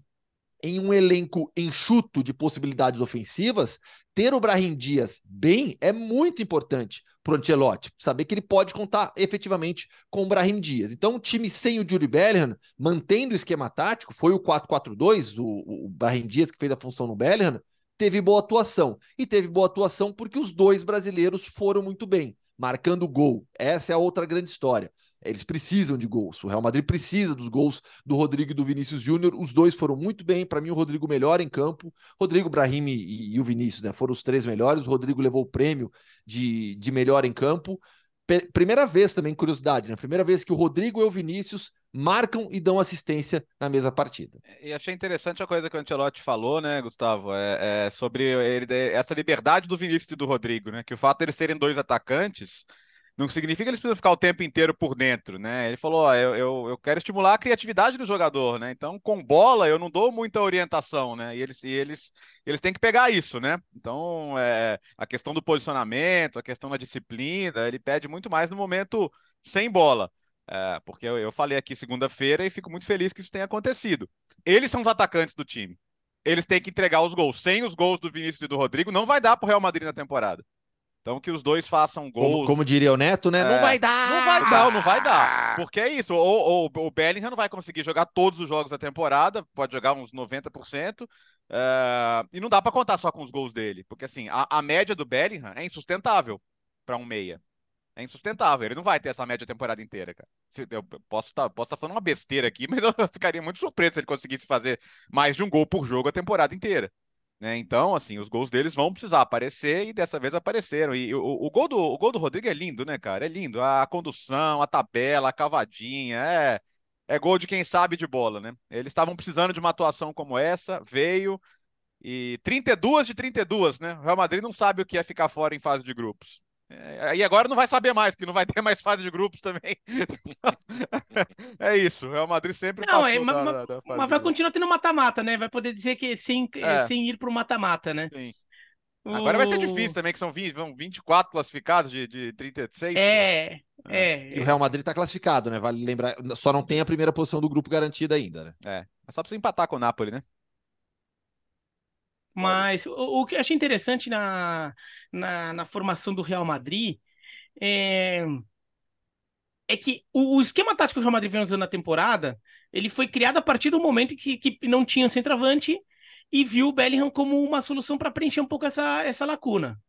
em um elenco enxuto de possibilidades ofensivas, ter o Brahim Dias bem é muito importante para o Ancelotti, saber que ele pode contar efetivamente com o Brahim Dias. Então, o time sem o Jury Bellingham, mantendo o esquema tático, foi o 4-4-2, o, o Brahim Dias que fez a função no Bellingham, teve boa atuação. E teve boa atuação porque os dois brasileiros foram muito bem, marcando gol. Essa é a outra grande história. Eles precisam de gols. O Real Madrid precisa dos gols do Rodrigo e do Vinícius Júnior. Os dois foram muito bem. Para mim, o Rodrigo melhor em campo. Rodrigo, Brahim e, e, o Vinícius né, foram os três melhores. O Rodrigo levou o prêmio de, de melhor em campo. Primeira vez também, curiosidade, né? Primeira vez que o Rodrigo e o Vinícius marcam e dão assistência na mesma partida. E achei interessante a coisa que o Ancelotti falou, né, Gustavo? É, é sobre ele, essa liberdade do Vinícius e do Rodrigo, né? Que o fato de eles serem dois atacantes não significa que eles precisam ficar o tempo inteiro por dentro, né? Ele falou: ó, eu, eu, eu, quero estimular a criatividade do jogador, né? Então, com bola, eu não dou muita orientação, né? E eles, e eles, eles têm que pegar isso, né? Então, é, a questão do posicionamento, a questão da disciplina, ele pede muito mais no momento sem bola. É, porque eu, eu falei aqui segunda-feira e fico muito feliz que isso tenha acontecido. Eles são os atacantes do time. Eles têm que entregar os gols. Sem os gols do Vinícius e do Rodrigo, não vai dar para o Real Madrid na temporada. Então que os dois façam gols. Como, como diria o Neto, né? É, não vai dar! Não vai dar, não vai dar. Porque é isso. Ou, ou, o Bellingham não vai conseguir jogar todos os jogos da temporada, pode jogar uns 90%. É, e não dá para contar só com os gols dele. Porque assim, a, a média do Bellingham é insustentável para um meia. É insustentável. Ele não vai ter essa média temporada inteira, cara. Eu posso estar tá, tá falando uma besteira aqui, mas eu ficaria muito surpreso se ele conseguisse fazer mais de um gol por jogo a temporada inteira. Né? Então, assim, os gols deles vão precisar aparecer e dessa vez apareceram. E o, o, gol, do, o gol do Rodrigo é lindo, né, cara? É lindo. A condução, a tabela, a cavadinha, é, é gol de quem sabe de bola, né? Eles estavam precisando de uma atuação como essa, veio. E 32 de 32, né? O Real Madrid não sabe o que é ficar fora em fase de grupos. É, e agora não vai saber mais, porque não vai ter mais fase de grupos também. é isso, o Real Madrid sempre não, é, mas, da, da mas vai continuar tendo mata-mata, né? Vai poder dizer que sem, é. sem ir para o mata-mata, né? Sim. Agora vai ser difícil também, que são 20, vão 24 classificados de, de 36. É, é. E o Real Madrid está classificado, né? Vale lembrar, só não tem a primeira posição do grupo garantida ainda, né? É, é só precisa empatar com o Napoli, né? Mas o, o, que eu achei interessante na, na, na, formação do Real Madrid é, é que o, o, esquema tático que o Real Madrid vem usando na temporada, ele foi criado a partir do momento que, que não tinha centroavante e viu o Bellingham como uma solução para preencher um pouco essa, essa lacuna.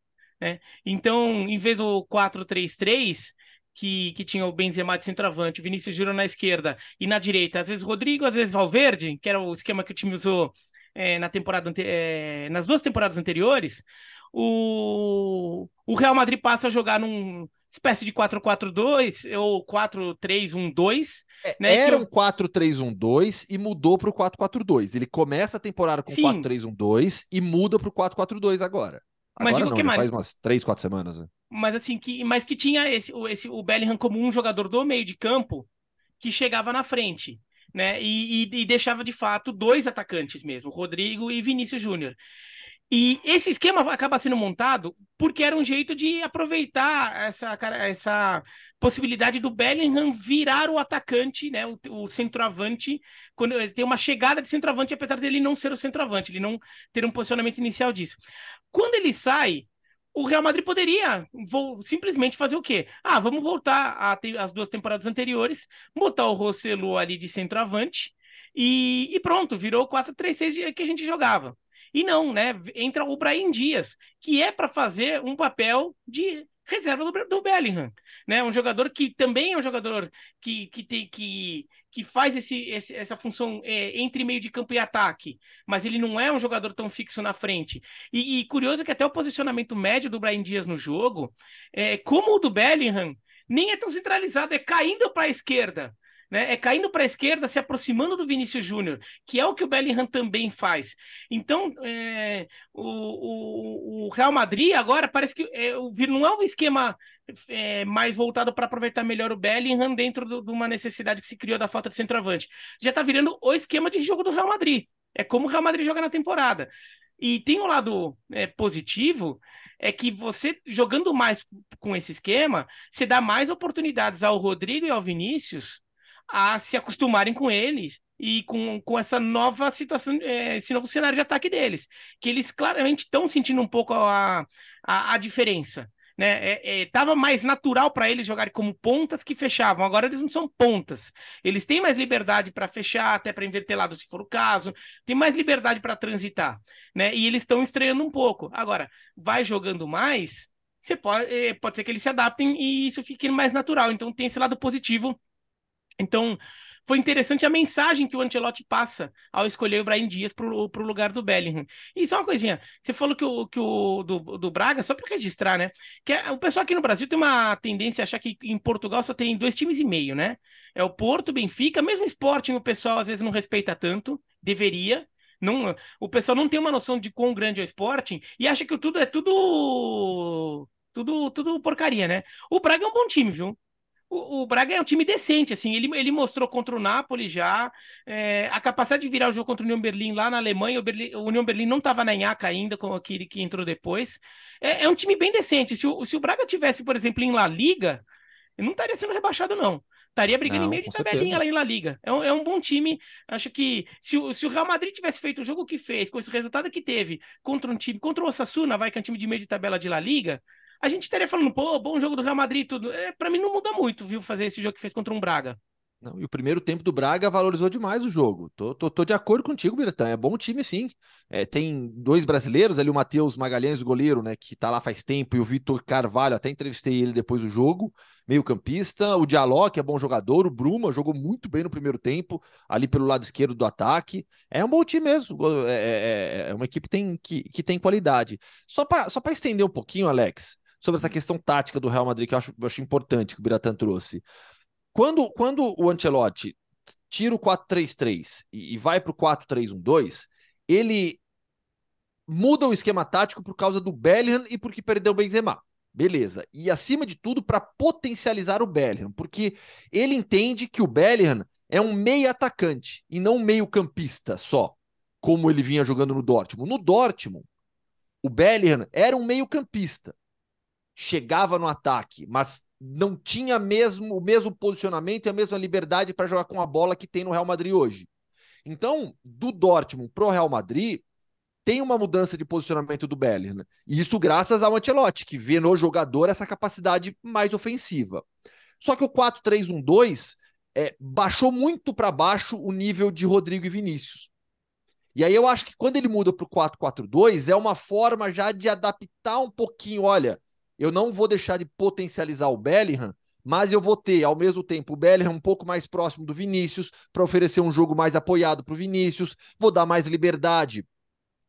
Né? Então, em vez do 4-3-3, que, que tinha o Benzema de centroavante, o Vinícius Júnior na esquerda e na direita, às vezes Rodrigo, às vezes Valverde, que era o esquema que o time usou é, na temporada é, nas duas temporadas anteriores, o, o Real Madrid passa a jogar num espécie de 4-4-2 ou 4-3-1-2. É, né, era um 4-3-1-2 e mudou para o 4-4-2. Ele começa a temporada com 4-3-1-2 e muda para o 4-4-2 agora. Agora mas não, que faz umas 3, 4 semanas. Né? Mas assim, que, mas que tinha esse, esse, o Bellingham como um jogador do meio de campo que chegava na frente né? E, e, e, deixava de fato dois atacantes mesmo, Rodrigo e Vinícius Júnior. E esse esquema acaba sendo montado porque era um jeito de aproveitar essa, essa possibilidade do Bellingham virar o atacante, né, o, o centroavante, quando tem uma chegada de centroavante, apesar dele não ser o centroavante, ele não ter um posicionamento inicial disso. Quando ele sai, o Real Madrid poderia vou, simplesmente fazer o quê? Ah, vamos voltar às duas temporadas anteriores, botar o Rossello ali de centroavante e, e pronto, virou 4-3-6 que a gente jogava. E não, né? Entra o Brahim Dias, que é para fazer um papel de reserva do, do Bellingham, né? Um jogador que também é um jogador que, que, tem, que, que faz esse, esse essa função é, entre meio de campo e ataque, mas ele não é um jogador tão fixo na frente. E, e curioso que até o posicionamento médio do Brian Dias no jogo, é, como o do Bellingham, nem é tão centralizado, é caindo para a esquerda né? É caindo para a esquerda, se aproximando do Vinícius Júnior, que é o que o Bellingham também faz. Então, é, o, o, o, Real Madrid agora parece que é, não é um esquema é, mais voltado para aproveitar melhor o Bellingham dentro de uma necessidade que se criou da falta de centroavante. Já está virando o esquema de jogo do Real Madrid. É como o Real Madrid joga na temporada. E tem um lado é, positivo, é que você jogando mais com esse esquema, você dá mais oportunidades ao Rodrigo e ao Vinícius a se acostumarem com eles e com, com essa nova situação, é, esse novo cenário de ataque deles, que eles claramente estão sentindo um pouco a, a, a diferença. Né? É, é, tava mais natural para eles jogarem como pontas que fechavam. Agora eles não são pontas. Eles têm mais liberdade para fechar, até para inverter lado se for o caso. Tem mais liberdade para transitar, né? E eles estão estreando um pouco. Agora, vai jogando mais, você pode, é, pode ser que eles se adaptem e isso fique mais natural. Então tem esse lado positivo então, foi interessante a mensagem que o Ancelotti passa ao escolher o Brian Dias para o lugar do Bellingham. E só uma coisinha, você falou que o, que o do, do Braga, só para registrar, né? Que é, o pessoal aqui no Brasil tem uma tendência a achar que em Portugal só tem dois times e meio, né? É o Porto, Benfica, mesmo Sporting o pessoal às vezes não respeita tanto, deveria, não, o pessoal não tem uma noção de quão grande é o Sporting e acha que tudo é tudo Tudo, tudo porcaria, né? O Braga é um bom time, viu? O, o, Braga é um time decente, assim, ele, ele mostrou contra o Napoli já é, a capacidade de virar o jogo contra o União Berlim lá na Alemanha. O, Berlim, o União Berlim não estava na Inhaca ainda, como aquele que entrou depois. É, é, um time bem decente. Se o, se o Braga tivesse, por exemplo, em La Liga, não estaria sendo rebaixado, não. Estaria brigando não, em meio de tabelinha lá em La Liga. É um, é um bom time. Acho que se o, se o Real Madrid tivesse feito o jogo que fez, com esse resultado que teve contra um time, contra o Osasuna, vai que é um time de meio de tabela de La Liga, a gente estaria falando, pô, bom jogo do Real Madrid tudo. É, para mim não muda muito, viu, fazer esse jogo que fez contra um Braga. Não, e o primeiro tempo do Braga valorizou demais o jogo. Tô, tô, tô de acordo contigo, Biratã. É bom time, sim. É, tem dois brasileiros ali, o Matheus Magalhães, o goleiro, né, que tá lá faz tempo, e o Vitor Carvalho, até entrevistei ele depois do jogo, meio-campista. O Diallo, que é bom jogador, o Bruma jogou muito bem no primeiro tempo, ali pelo lado esquerdo do ataque. É um bom time mesmo. É, é, é, é uma equipe que tem, que, que tem qualidade. Só para só estender um pouquinho, Alex, sobre essa questão tática do Real Madrid, que eu acho, eu acho importante que o Biratan trouxe. Quando, quando o Ancelotti tira o 4-3-3 e, e vai para o 4-3-1-2, ele muda o esquema tático por causa do Bellingham e porque perdeu o Benzema. Beleza. E acima de tudo, para potencializar o Bellingham, porque ele entende que o Bellingham é um meio atacante e não um meio campista só, como ele vinha jogando no Dortmund. No Dortmund, o Bellingham era um meio campista chegava no ataque, mas não tinha mesmo o mesmo posicionamento e a mesma liberdade para jogar com a bola que tem no Real Madrid hoje. Então, do Dortmund pro Real Madrid, tem uma mudança de posicionamento do Bellingham. E isso graças ao Ancelotti, que vê no jogador essa capacidade mais ofensiva. Só que o 4-3-1-2 é, baixou muito para baixo o nível de Rodrigo e Vinícius. E aí eu acho que quando ele muda para o 4-4-2, é uma forma já de adaptar um pouquinho, olha, eu não vou deixar de potencializar o Bellingham, mas eu vou ter, ao mesmo tempo, o Bellingham um pouco mais próximo do Vinícius, para oferecer um jogo mais apoiado para o Vinícius, vou dar mais liberdade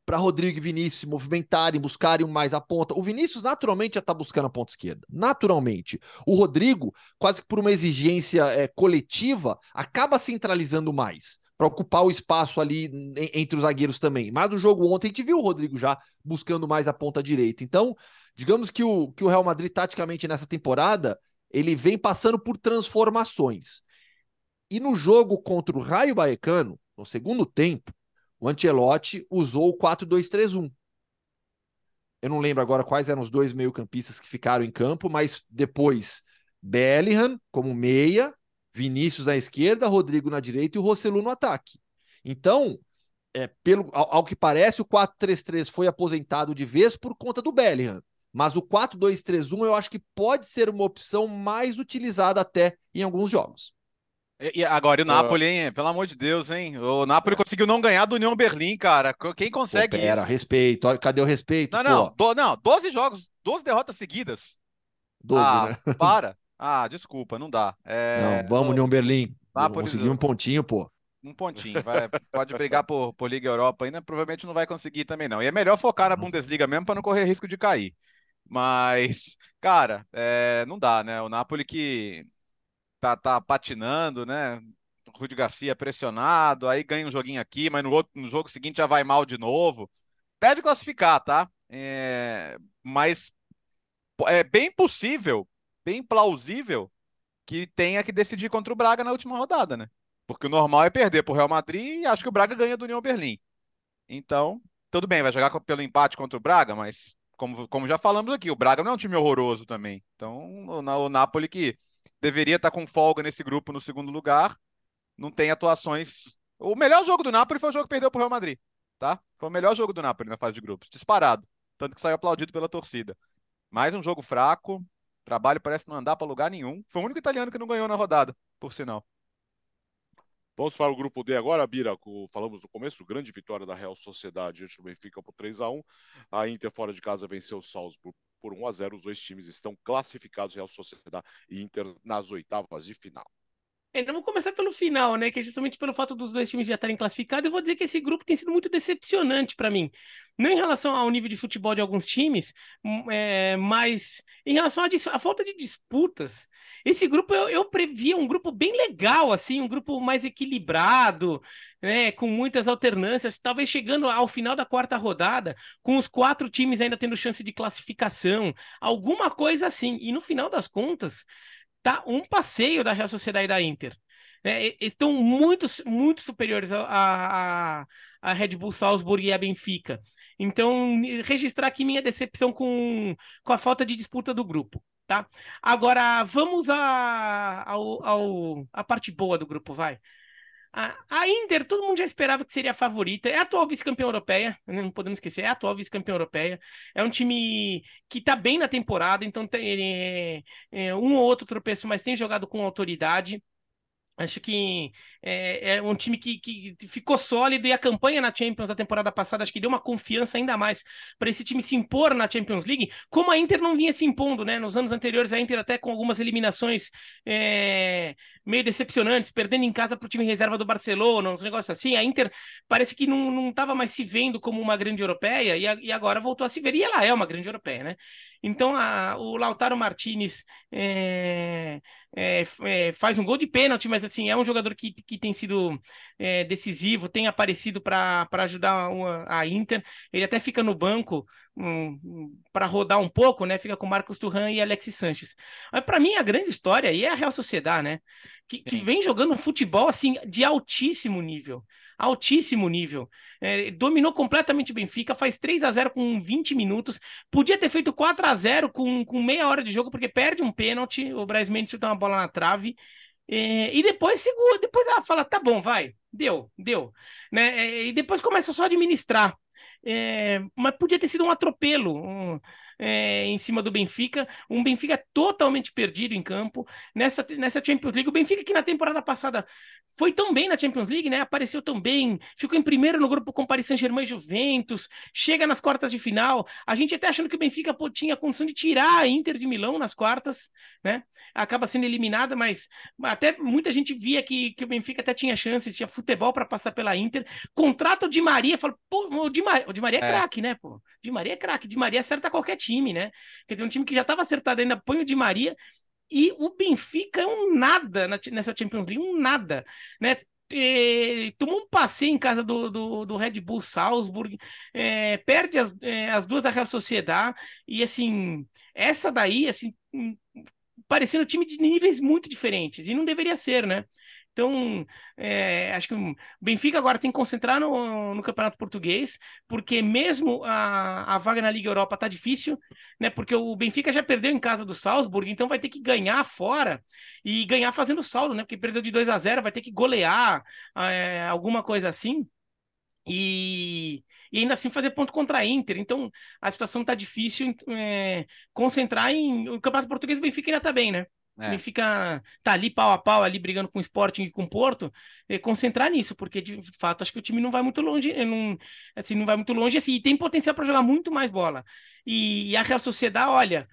para Rodrigo e Vinícius se movimentarem, buscarem mais a ponta. O Vinícius naturalmente já está buscando a ponta esquerda, naturalmente. O Rodrigo, quase que por uma exigência é, coletiva, acaba centralizando mais para ocupar o espaço ali entre os zagueiros também. Mas no jogo ontem a gente viu o Rodrigo já buscando mais a ponta direita. Então, Digamos que o, que o Real Madrid, taticamente, nessa temporada, ele vem passando por transformações. E no jogo contra o Raio Baecano, no segundo tempo, o Ancelotti usou o 4-2-3-1. Eu não lembro agora quais eram os dois meio-campistas que ficaram em campo, mas depois Bellingham como meia, Vinícius à esquerda, Rodrigo na direita e o Rossellu no ataque. Então, é, pelo, ao, ao que parece, o 4-3-3 foi aposentado de vez por conta do Bellingham. Mas o 4-2-3-1 eu acho que pode ser uma opção mais utilizada até em alguns jogos. E agora, e o Napoli, hein? Pelo amor de Deus, hein? O Napoli conseguiu não ganhar do União Berlim, cara. Quem consegue pô, pera, isso? respeito. Cadê o respeito? Não, não. Do, não, 12 jogos, 12 derrotas seguidas. 12, ah, né? para. Ah, desculpa, não dá. É... Não, vamos, União Berlim. Napoli... Conseguir um pontinho, pô. Um pontinho. Vai, pode brigar por, por Liga Europa ainda, provavelmente não vai conseguir também, não. E é melhor focar na Bundesliga mesmo para não correr risco de cair. Mas, cara, é, não dá, né? O Napoli que tá, tá patinando, né? O Garcia pressionado, aí ganha um joguinho aqui, mas no, outro, no jogo seguinte já vai mal de novo. Deve classificar, tá? É, mas é bem possível, bem plausível que tenha que decidir contra o Braga na última rodada, né? Porque o normal é perder para o Real Madrid e acho que o Braga ganha do União Berlim. Então, tudo bem, vai jogar pelo empate contra o Braga, mas como, como já falamos aqui, o Braga não é um time horroroso também. Então, o, o Napoli que deveria estar com folga nesse grupo no segundo lugar, não tem atuações. O melhor jogo do Napoli foi o jogo que perdeu para o Real Madrid, tá? Foi o melhor jogo do Napoli na fase de grupos, disparado. Tanto que saiu aplaudido pela torcida. Mais um jogo fraco, trabalho parece não andar para lugar nenhum. Foi o único italiano que não ganhou na rodada, por sinal. Vamos para o grupo D agora, Bira. Falamos no começo, grande vitória da Real Sociedade diante do Benfica por 3 a 1 A Inter fora de casa venceu o Salzburg por 1 a 0 Os dois times estão classificados, Real Sociedade e Inter, nas oitavas de final. Então vamos começar pelo final, né? Que é justamente pelo fato dos dois times já estarem classificados. Eu vou dizer que esse grupo tem sido muito decepcionante para mim. Não em relação ao nível de futebol de alguns times, hum, é, mas em relação à, falta de disputas. Esse grupo eu, eu previa um grupo bem legal, assim, um grupo mais equilibrado, né? Com muitas alternâncias, talvez chegando ao final da quarta rodada, com os quatro times ainda tendo chance de classificação, alguma coisa assim. E no final das contas tá um passeio da Real Sociedade e da Inter. É, estão muito, muito superiores a, a, a, Red Bull Salzburg e a Benfica. Então, registrar aqui minha decepção com, com a falta de disputa do grupo. Tá? Agora, vamos a, ao, ao, a parte boa do grupo, vai. A, a Inter, todo mundo já esperava que seria a favorita. É a atual vice-campeã europeia, né? não podemos esquecer, é a atual vice-campeã europeia. É um time que está bem na temporada, então tem é, é, um ou outro tropeço, mas tem jogado com autoridade. Acho que é, é, um time que, que ficou sólido e a campanha na Champions da temporada passada acho que deu uma confiança ainda mais para esse time se impor na Champions League, como a Inter não vinha se impondo, né? Nos anos anteriores, a Inter até com algumas eliminações é, meio decepcionantes, perdendo em casa para o time reserva do Barcelona, uns negócios assim. A Inter parece que não estava mais se vendo como uma grande europeia e, a, e, agora voltou a se ver, e ela é uma grande europeia, né? Então a, o Lautaro Martinez. É, é, é, faz um gol de pênalti, mas assim, é um jogador que, que tem sido é, decisivo, tem aparecido para ajudar uma, a Inter. Ele até fica no banco um, para rodar um pouco, né? Fica com Marcos Turran e Alexis Sanches. Mas para mim a grande história aí é a Real Sociedade, né? Que, que vem jogando um futebol assim de altíssimo nível altíssimo nível. É, dominou completamente o Benfica, faz 3 a 0 com 20 minutos. Podia ter feito 4 a 0 com, com meia hora de jogo, porque perde um pênalti. O Braz Mendes chuta uma bola na trave. É, e depois segura, depois ela fala: tá bom, vai, deu, deu. Né? É, e depois começa só a administrar. É, mas podia ter sido um atropelo. Um, é, em cima do Benfica, um Benfica totalmente perdido em campo nessa, nessa Champions League. O Benfica que na temporada passada foi tão bem na Champions League, né? Apareceu tão bem, ficou em primeiro no grupo com Paris Saint-Germain e Juventus, chega nas quartas de final. A gente até achando que o Benfica pô, tinha condição de tirar a Inter de Milão nas quartas, né? Acaba sendo eliminada, mas até muita gente via que, que o Benfica até tinha chances, tinha futebol para passar pela Inter. Contrato de Maria, fala, pô, o Di, Maria, o Di Maria é, é. craque, né, pô? Di Maria é craque, Di Maria acerta qualquer time, né? Quer dizer, um time que já estava acertado ainda põe o Di Maria e o Benfica é um nada nessa Champions League, um nada, né? E, tomou um passeio em casa do, do, do Red Bull Salzburg, é, perde as, é, as duas da Real Sociedade, e assim, essa daí, assim, hum, parecendo time de níveis muito diferentes, e não deveria ser, né? Então, é, acho que o Benfica agora tem que concentrar no, no Campeonato Português, porque mesmo a, a vaga na Liga Europa tá difícil, né? Porque o Benfica já perdeu em casa do Salzburg, então vai ter que ganhar fora e ganhar fazendo saldo, né? Porque perdeu de 2 a 0, vai ter que golear é, alguma coisa assim. E, e, ainda assim fazer ponto contra a Inter. Então a situação está difícil. É, concentrar em. O Campeonato Português o Benfica ainda está bem, né? É. Ele fica tá ali pau a pau, ali brigando com o Sporting e com o Porto, e concentrar nisso, porque de fato acho que o time não vai muito longe, não, assim, não vai muito longe assim, e tem potencial para jogar muito mais bola. E, e, a Real Sociedade, olha,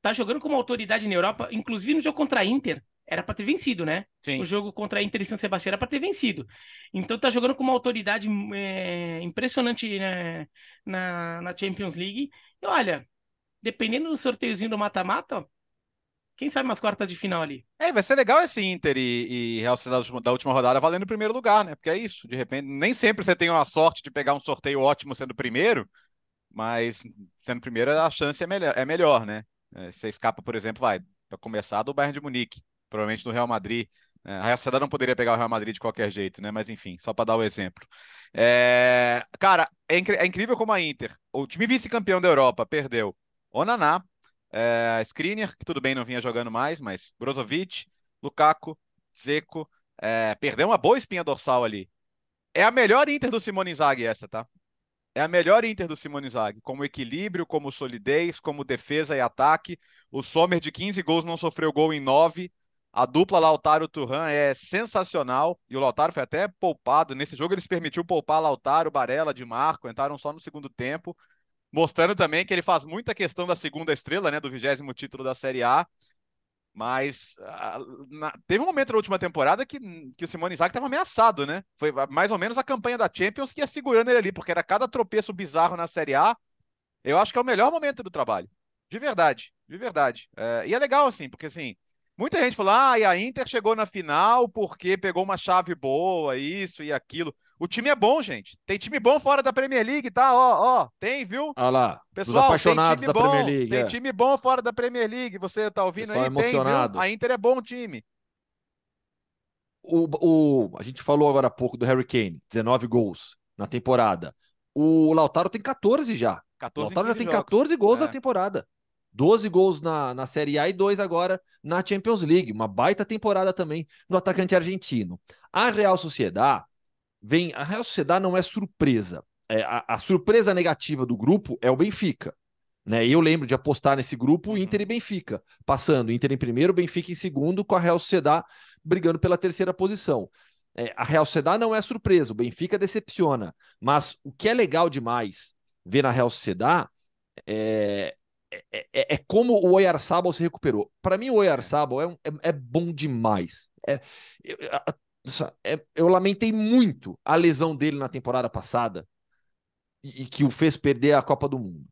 tá jogando como autoridade na Europa, inclusive no jogo contra a Inter, era para ter vencido, né? Sim. O jogo contra a Inter e San Sebastião era para ter vencido. Então tá jogando com uma autoridade é, impressionante né, na, na Champions League. E olha, dependendo do sorteiozinho do mata-mata, quem sabe umas quartas de final ali. É, vai ser legal esse Inter e, e Real Sociedade da última rodada valendo o primeiro lugar, né? Porque é isso, de repente, nem sempre você tem a sorte de pegar um sorteio ótimo sendo primeiro, mas sendo primeiro a chance é melhor, é melhor né? É, você escapa, por exemplo, vai, para começar do Bayern de Munique, provavelmente do Real Madrid. É, a Real Sociedade não poderia pegar o Real Madrid de qualquer jeito, né? Mas enfim, só para dar o exemplo. É... Cara, é, inc é incrível como a Inter, o time vice-campeão da Europa, perdeu Onaná, é, Skriniar, que tudo bem, não vinha jogando mais, mas Brozovic, Lukaku, Zeco, é, perdeu uma boa espinha dorsal ali. É a melhor Inter do Simone Inzaghi essa, tá? É a melhor Inter do Simone Inzaghi, como equilíbrio, como solidez, como defesa e ataque. O Sommer de 15 gols não sofreu gol em 9. A dupla Lautaro Turran é sensacional e o Lautaro foi até poupado. Nesse jogo eles permitiu poupar Lautaro, Barella, de Marco, entraram só no segundo tempo mostrando também que ele faz muita questão da segunda estrela, né, do vigésimo título da Série A. Mas na, teve um momento na última temporada que, que o Simone Inzaghi estava ameaçado, né? Foi mais ou menos a campanha da Champions que ia segurando ele ali, porque era cada tropeço bizarro na Série A. Eu acho que é o melhor momento do trabalho. De verdade, de verdade. É, e é legal, assim, porque assim, muita gente falou: ah, e a Inter chegou na final porque pegou uma chave boa, isso e aquilo. O time é bom, gente. Tem time bom fora da Premier League, tá? Ó, ó, tem, viu? Olha lá, Pessoal, apaixonados da bom, Premier League. Tem é. time bom fora da Premier League. Você tá ouvindo Pessoal aí? Emocionado. Tem, viu? A Inter é bom time. O, o, a gente falou agora há pouco do Harry Kane, 19 gols na temporada. O Lautaro tem 14 já. 14 o Lautaro já tem 14 gols é. na temporada. 12 gols na, na Série A e 2 agora na Champions League. Uma baita temporada também do atacante argentino. A Real Sociedade vem. A Real Sociedade não é surpresa. É, a, a, surpresa negativa do grupo é o Benfica. Né? Eu lembro de apostar nesse grupo uhum. Inter e Benfica, passando Inter em primeiro, Benfica em segundo, com a Real Sociedade brigando pela terceira posição. É, a Real Sociedade não é surpresa, o Benfica decepciona, mas o que é legal demais ver na Real Sociedade é, é, é, é como o Oyarzabal se recuperou. Para mim, o Oyarzabal é, é, é bom demais. É, eu, é, eu lamentei muito a lesão dele na temporada passada e, e que o fez perder a Copa do Mundo.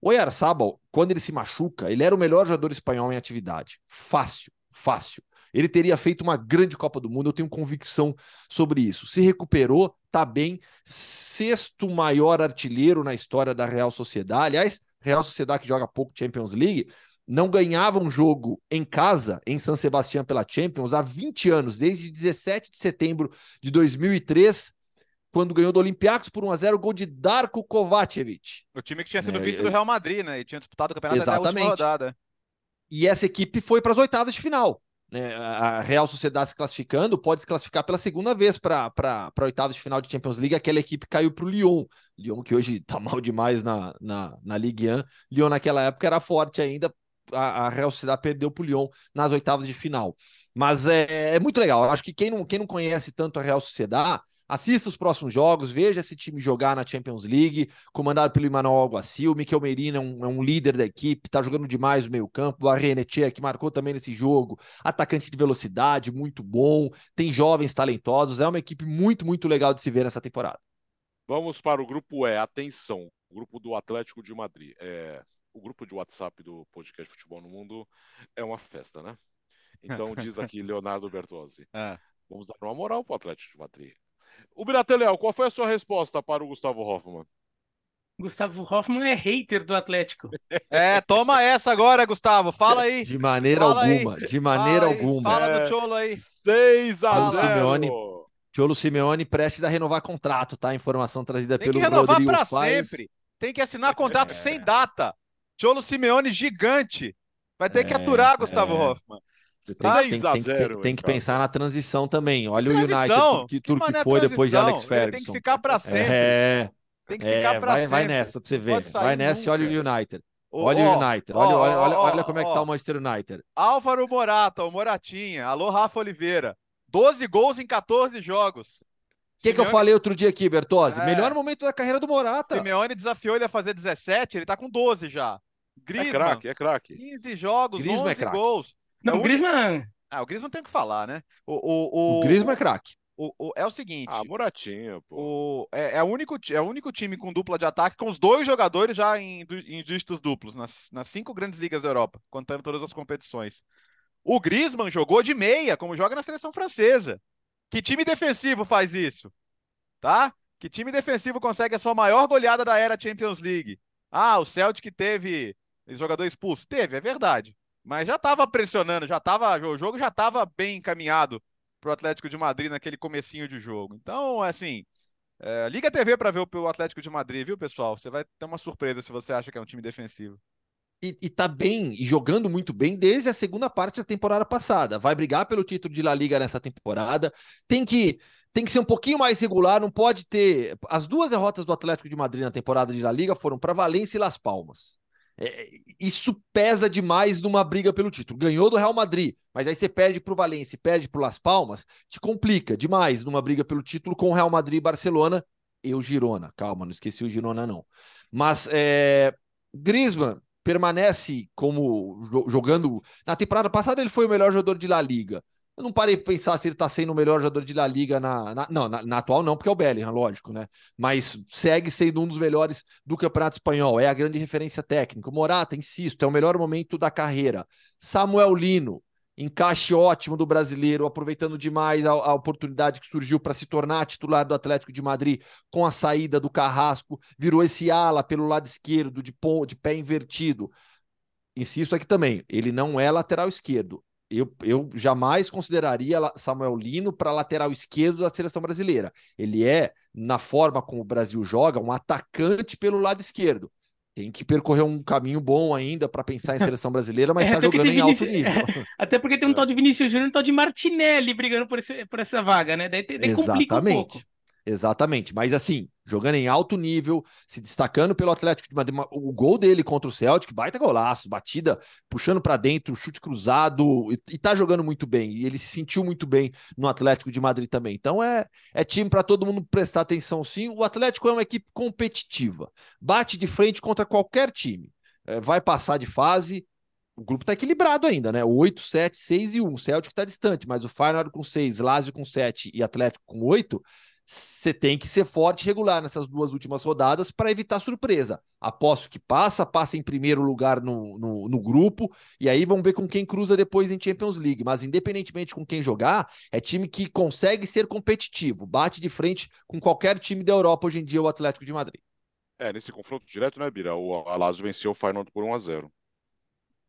O Oyarzabal, quando ele se machuca, ele era o melhor jogador espanhol em atividade. Fácil, fácil. Ele teria feito uma grande Copa do Mundo, eu tenho convicção sobre isso. Se recuperou, tá bem. Sexto maior artilheiro na história da Real Sociedade. Aliás, Real Sociedade que joga pouco Champions League, não ganhava um jogo em casa, em San Sebastián pela Champions, há 20 anos, desde 17 de setembro de 2003, quando ganhou do Olympiacos por 1x0, gol de Darko Kovacevic. O time que tinha sido é, vice do Real Madrid, né? E tinha disputado o campeonato exatamente. até a última rodada. E essa equipe foi para as oitavas de final. Né? A Real Sociedade se classificando pode se classificar pela segunda vez para oitavas de final de Champions League. Aquela equipe caiu para o Lyon. Lyon que hoje está mal demais na, na, na Ligue 1. Lyon naquela época era forte ainda, a, a Real Sociedade perdeu para o Lyon nas oitavas de final. Mas é, é muito legal. Eu acho que quem não, quem não conhece tanto a Real Sociedade, assista os próximos jogos, veja esse time jogar na Champions League, comandado pelo Emmanuel Alguacil. O Miquel Merino é um, é um líder da equipe, está jogando demais no meio-campo. O Arrenetia, que marcou também nesse jogo, atacante de velocidade, muito bom. Tem jovens talentosos. É uma equipe muito, muito legal de se ver nessa temporada. Vamos para o grupo E. Atenção, o grupo do Atlético de Madrid. É, o grupo de WhatsApp do podcast Futebol no Mundo é uma festa, né? Então diz aqui Leonardo Bertozzi. É. Vamos dar uma moral para o Atlético de Madrid. O Biratelel, qual foi a sua resposta para o Gustavo Hoffman? Gustavo Hoffman é hater do Atlético. É, toma essa agora, Gustavo. Fala aí. De maneira Fala alguma. Aí. De maneira Fala alguma. Fala é, do Cholo aí. 6 a 0. Simeone, Cholo Simeone prestes a renovar contrato, tá? Informação trazida Tem pelo que renovar para sempre. Tem que assinar contrato é. sem data. Cholo Simeone gigante. Vai ter é, que aturar, Gustavo é. Hoffman. Tem, tem, tem, tem, tem, que pensar na transição também. Olha transição? o United, que, tudo que foi depois de Alex Ferguson. Ele tem que ficar para sempre. É, tem que ficar para sempre. Vai nessa para você ver. Vai nessa nunca. e olha o United. Olha o United. Olha, olha, olha, olha como é que tá o Manchester United. Álvaro Morata, o Moratinha. Alô, Rafa Oliveira. 12 gols em 14 jogos. O que, que eu falei outro dia aqui, Bertozzi? É. Melhor momento da carreira do Morata. Simeone desafiou ele a fazer 17, ele tá com 12 já. Griezmann, é craque, é craque. 15 jogos, Griezmann 11 é gols. Não, é o Griezmann... Ah, o Griezmann tem que falar, né? O, o, o, o Griezmann é craque. O, o, é o seguinte. Ah, Moratinho, pô. O, é, é, o único, é o único time com dupla de ataque, com os dois jogadores já em, em dígitos duplos, nas, nas cinco grandes ligas da Europa, contando todas as competições. O Griezmann jogou de meia, como joga na seleção francesa. Que time defensivo faz isso? tá? Que time defensivo consegue a sua maior goleada da era Champions League? Ah, o Celtic teve jogador expulso? Teve, é verdade. Mas já estava pressionando, já tava, o jogo já estava bem encaminhado para o Atlético de Madrid naquele comecinho de jogo. Então, assim, é, liga a TV para ver o Atlético de Madrid, viu, pessoal? Você vai ter uma surpresa se você acha que é um time defensivo. E, e tá bem, e jogando muito bem desde a segunda parte da temporada passada. Vai brigar pelo título de La Liga nessa temporada. Tem que tem que ser um pouquinho mais regular, não pode ter. As duas derrotas do Atlético de Madrid na temporada de La Liga foram para Valência e Las Palmas. É, isso pesa demais numa briga pelo título. Ganhou do Real Madrid, mas aí você perde para o Valência e perde para Las Palmas, te complica demais numa briga pelo título com o Real Madrid e Barcelona e o Girona. Calma, não esqueci o Girona, não. Mas é, Griezmann permanece como jogando. Na temporada passada ele foi o melhor jogador de La Liga. Eu não parei para pensar se ele está sendo o melhor jogador de La Liga na. na não, na, na, atual não, porque é o Bellingham, lógico, né? Mas segue sendo um dos melhores do Campeonato Espanhol. É a grande referência técnica. Morata, insisto, é o melhor momento da carreira. Samuel Lino, encaixe ótimo do brasileiro, aproveitando demais a, a oportunidade que surgiu para se tornar titular do Atlético de Madrid com a saída do Carrasco, virou esse ala pelo lado esquerdo, de, de pé invertido. Insisto aqui também, ele não é lateral esquerdo, eu, eu jamais consideraria Samuel Lino para lateral esquerdo da seleção brasileira. Ele é, na forma como o Brasil joga, um atacante pelo lado esquerdo. Tem que percorrer um caminho bom ainda para pensar em seleção brasileira, mas está é, jogando em alto nível. até porque tem um tal de Vinícius Júnior e um tal de Martinelli brigando por, esse, por essa vaga, né? Daí, daí complica um pouco. Exatamente. Mas assim, jogando em alto nível, se destacando pelo Atlético de Madrid. O gol dele contra o Celtic, baita golaço, batida, puxando para dentro, chute cruzado, e, e tá jogando muito bem. E ele se sentiu muito bem no Atlético de Madrid também. Então é, é time para todo mundo prestar atenção sim. O Atlético é uma equipe competitiva. Bate de frente contra qualquer time. É, vai passar de fase, o grupo está equilibrado ainda, né? 8, 7, 6 e 1. O Celtic está distante, mas o Feyenoord com 6, Lazio com 7 e Atlético com 8 você tem que ser forte e regular nessas duas últimas rodadas para evitar surpresa. Aposto que passa, passa em primeiro lugar no, no, no, grupo, e aí vamos ver com quem cruza depois em Champions League. Mas, independentemente com quem jogar, é time que consegue ser competitivo, bate de frente com qualquer time da Europa hoje em dia, o Atlético de Madrid. É, nesse confronto direto, né, Bira? O Alásio venceu o Feyenoord por 1 a 0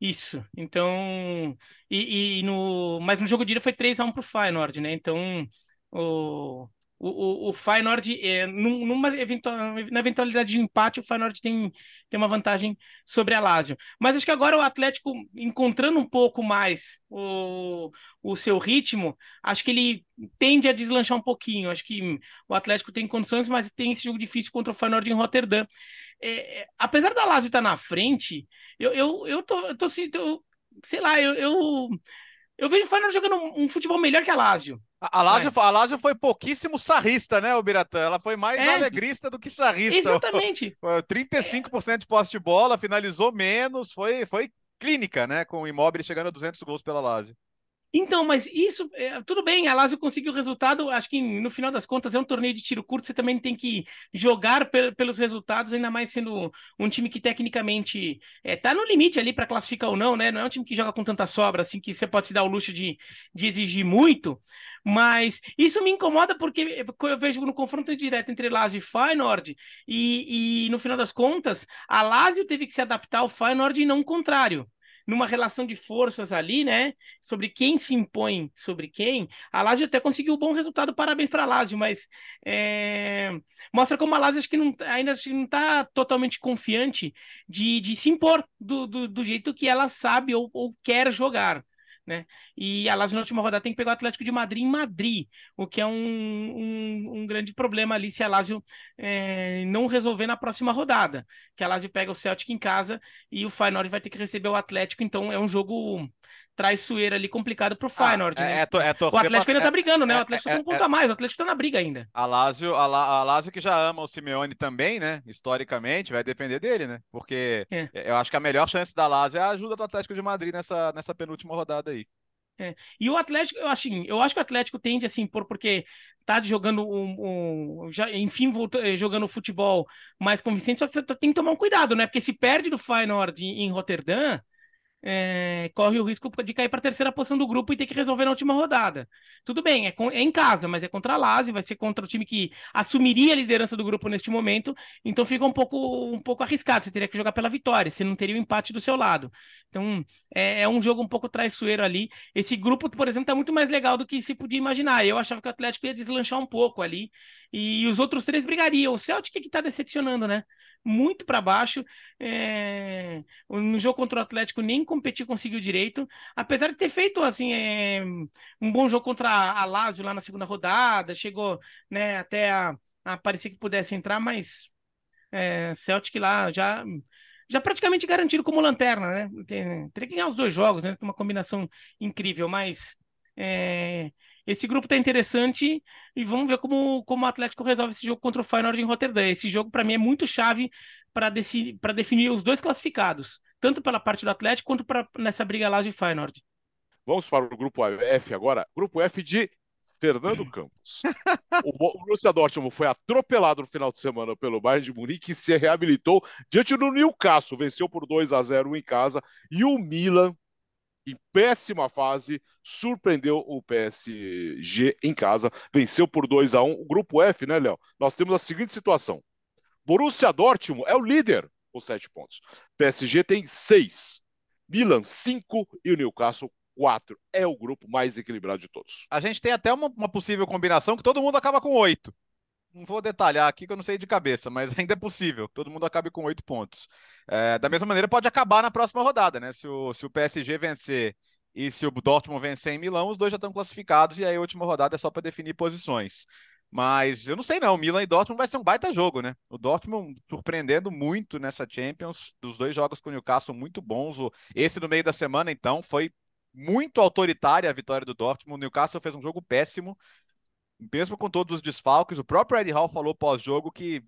Isso. Então. E, e no. Mas no jogo de ida foi 3 a 1 pro Feyenoord, né? Então. O, o, o, o Feyenoord, é, numa eventual, na eventualidade de empate, o Feyenoord tem, tem uma vantagem sobre a Lazio. Mas acho que agora o Atlético, encontrando um pouco mais o, o seu ritmo, acho que ele tende a deslanchar um pouquinho. Acho que o Atlético tem condições, mas tem esse jogo difícil contra o Feyenoord em Rotterdam. É, é apesar da Lazio estar na frente, eu, eu, eu tô, eu tô, eu, sei lá, eu, eu, eu vejo o Feyenoord jogando um, um futebol melhor que a Lazio. A Lazio, a Lazio foi pouquíssimo sarrista, né, o Biratã? Ela foi mais é, alegrista do que sarrista. Exatamente. 35% de posse de bola, finalizou menos, foi, foi clínica, né, com o Immobile chegando a 200 gols pela Lazio. Então, mas isso, é, tudo bem, a Lazio conseguiu o resultado, acho que no final das contas é um torneio de tiro curto, você também tem que jogar pelos resultados, ainda mais sendo um time que tecnicamente é, tá no limite ali para classificar ou não, né? Não é um time que joga com tanta sobra, assim, que você pode se dar o luxo de, de exigir muito, mas isso me incomoda porque eu vejo no confronto direto entre Lazio e Feyenoord, e, e no final das contas, a Lazio teve que se adaptar ao Feyenoord e não o contrário numa relação de forças ali, né? Sobre quem se impõe sobre quem. A Lazio até conseguiu um bom resultado, parabéns para a Lazio, mas é... mostra como a Lazio acho que não, ainda não está totalmente confiante de, de se impor do, do, do, jeito que ela sabe ou, ou quer jogar né? E a Lazio na última rodada tem que pegar o Atlético de Madrid em Madrid, o que é um, um, um grande problema ali se a Lazio é, não resolver na próxima rodada, que a Lazio pega o Celtic em casa e o Feyenoord vai ter que receber o Atlético, então é um jogo traiçoeira ali complicado pro ah, Feyenoord, ah, né? É, é, é o Atlético ainda tá brigando, né? O é, Atlético não conta mais, o Atlético tá na briga ainda. A Lazio, a, La, a Lazio que já ama o Simeone também, né? Historicamente, vai depender dele, né? Porque eu acho que a melhor chance da Lazio é a ajuda do Atlético de Madrid nessa, nessa penúltima rodada aí. É. E o Atlético, eu, assim, eu acho que o Atlético tende a se impor porque tá jogando um, um já, enfim, voltou, eh, jogando futebol mais convincente, só que você tem que tomar um cuidado, né? Porque se perde do Feyenoord em, em Roterdã, é, corre o risco de cair para a terceira posição do grupo e ter que resolver na última rodada. Tudo bem, é, é, em casa, mas é contra a Lazio, vai ser contra o time que assumiria a liderança do grupo neste momento, então fica um pouco, um pouco arriscado. Você teria que jogar pela vitória, você não teria o um empate do seu lado. Então é, é, um jogo um pouco traiçoeiro ali. Esse grupo, por exemplo, está muito mais legal do que se podia imaginar. Eu achava que o Atlético ia deslanchar um pouco ali e os outros três brigariam. O Celtic que está decepcionando, né? Muito para baixo. É... No jogo contra o Atlético nem competir conseguiu direito, apesar de ter feito assim é... um bom jogo contra a Lazio lá na segunda rodada, chegou né, até a, a parecer que pudesse entrar, mas é... Celtic lá já já praticamente garantido como lanterna, né? Teria que ganhar os dois jogos, né? Uma combinação incrível, mas é, esse grupo está interessante e vamos ver como, como o Atlético resolve esse jogo contra o Feyenoord em Rotterdam. Esse jogo, para mim, é muito chave para definir os dois classificados, tanto pela parte do Atlético quanto pra, nessa briga lá de Feyenoord. Vamos para o grupo F agora. Grupo F de Fernando Campos. o Borussia Dortmund foi atropelado no final de semana pelo Bayern de Munique e se reabilitou diante do Newcastle, venceu por 2 a 0 em casa e o Milan em péssima fase, surpreendeu o PSG em casa, venceu por 2 a 1 O grupo F, né, Léo? Nós temos a seguinte situação: Borussia Dortmund é o líder com sete pontos. PSG tem seis. Milan, cinco e o Newcastle, 4. É o grupo mais equilibrado de todos. A gente tem até uma, uma possível combinação que todo mundo acaba com 8. Não vou detalhar aqui que eu não sei de cabeça, mas ainda é possível que todo mundo acabe com 8 pontos. É, da mesma maneira, pode acabar na próxima rodada, né? Se o, se o PSG vencer e se o Dortmund vencer em Milão, os dois já estão classificados e aí a última rodada é só para definir posições. Mas eu não sei não, Milan e Dortmund vai ser um baita jogo, né? O Dortmund surpreendendo muito nessa Champions, dos dois jogos com o Newcastle muito bons. Esse no meio da semana, então, foi muito autoritária a vitória do Dortmund. O Newcastle fez um jogo péssimo, mesmo com todos os desfalques. O próprio Eddie Hall falou pós-jogo que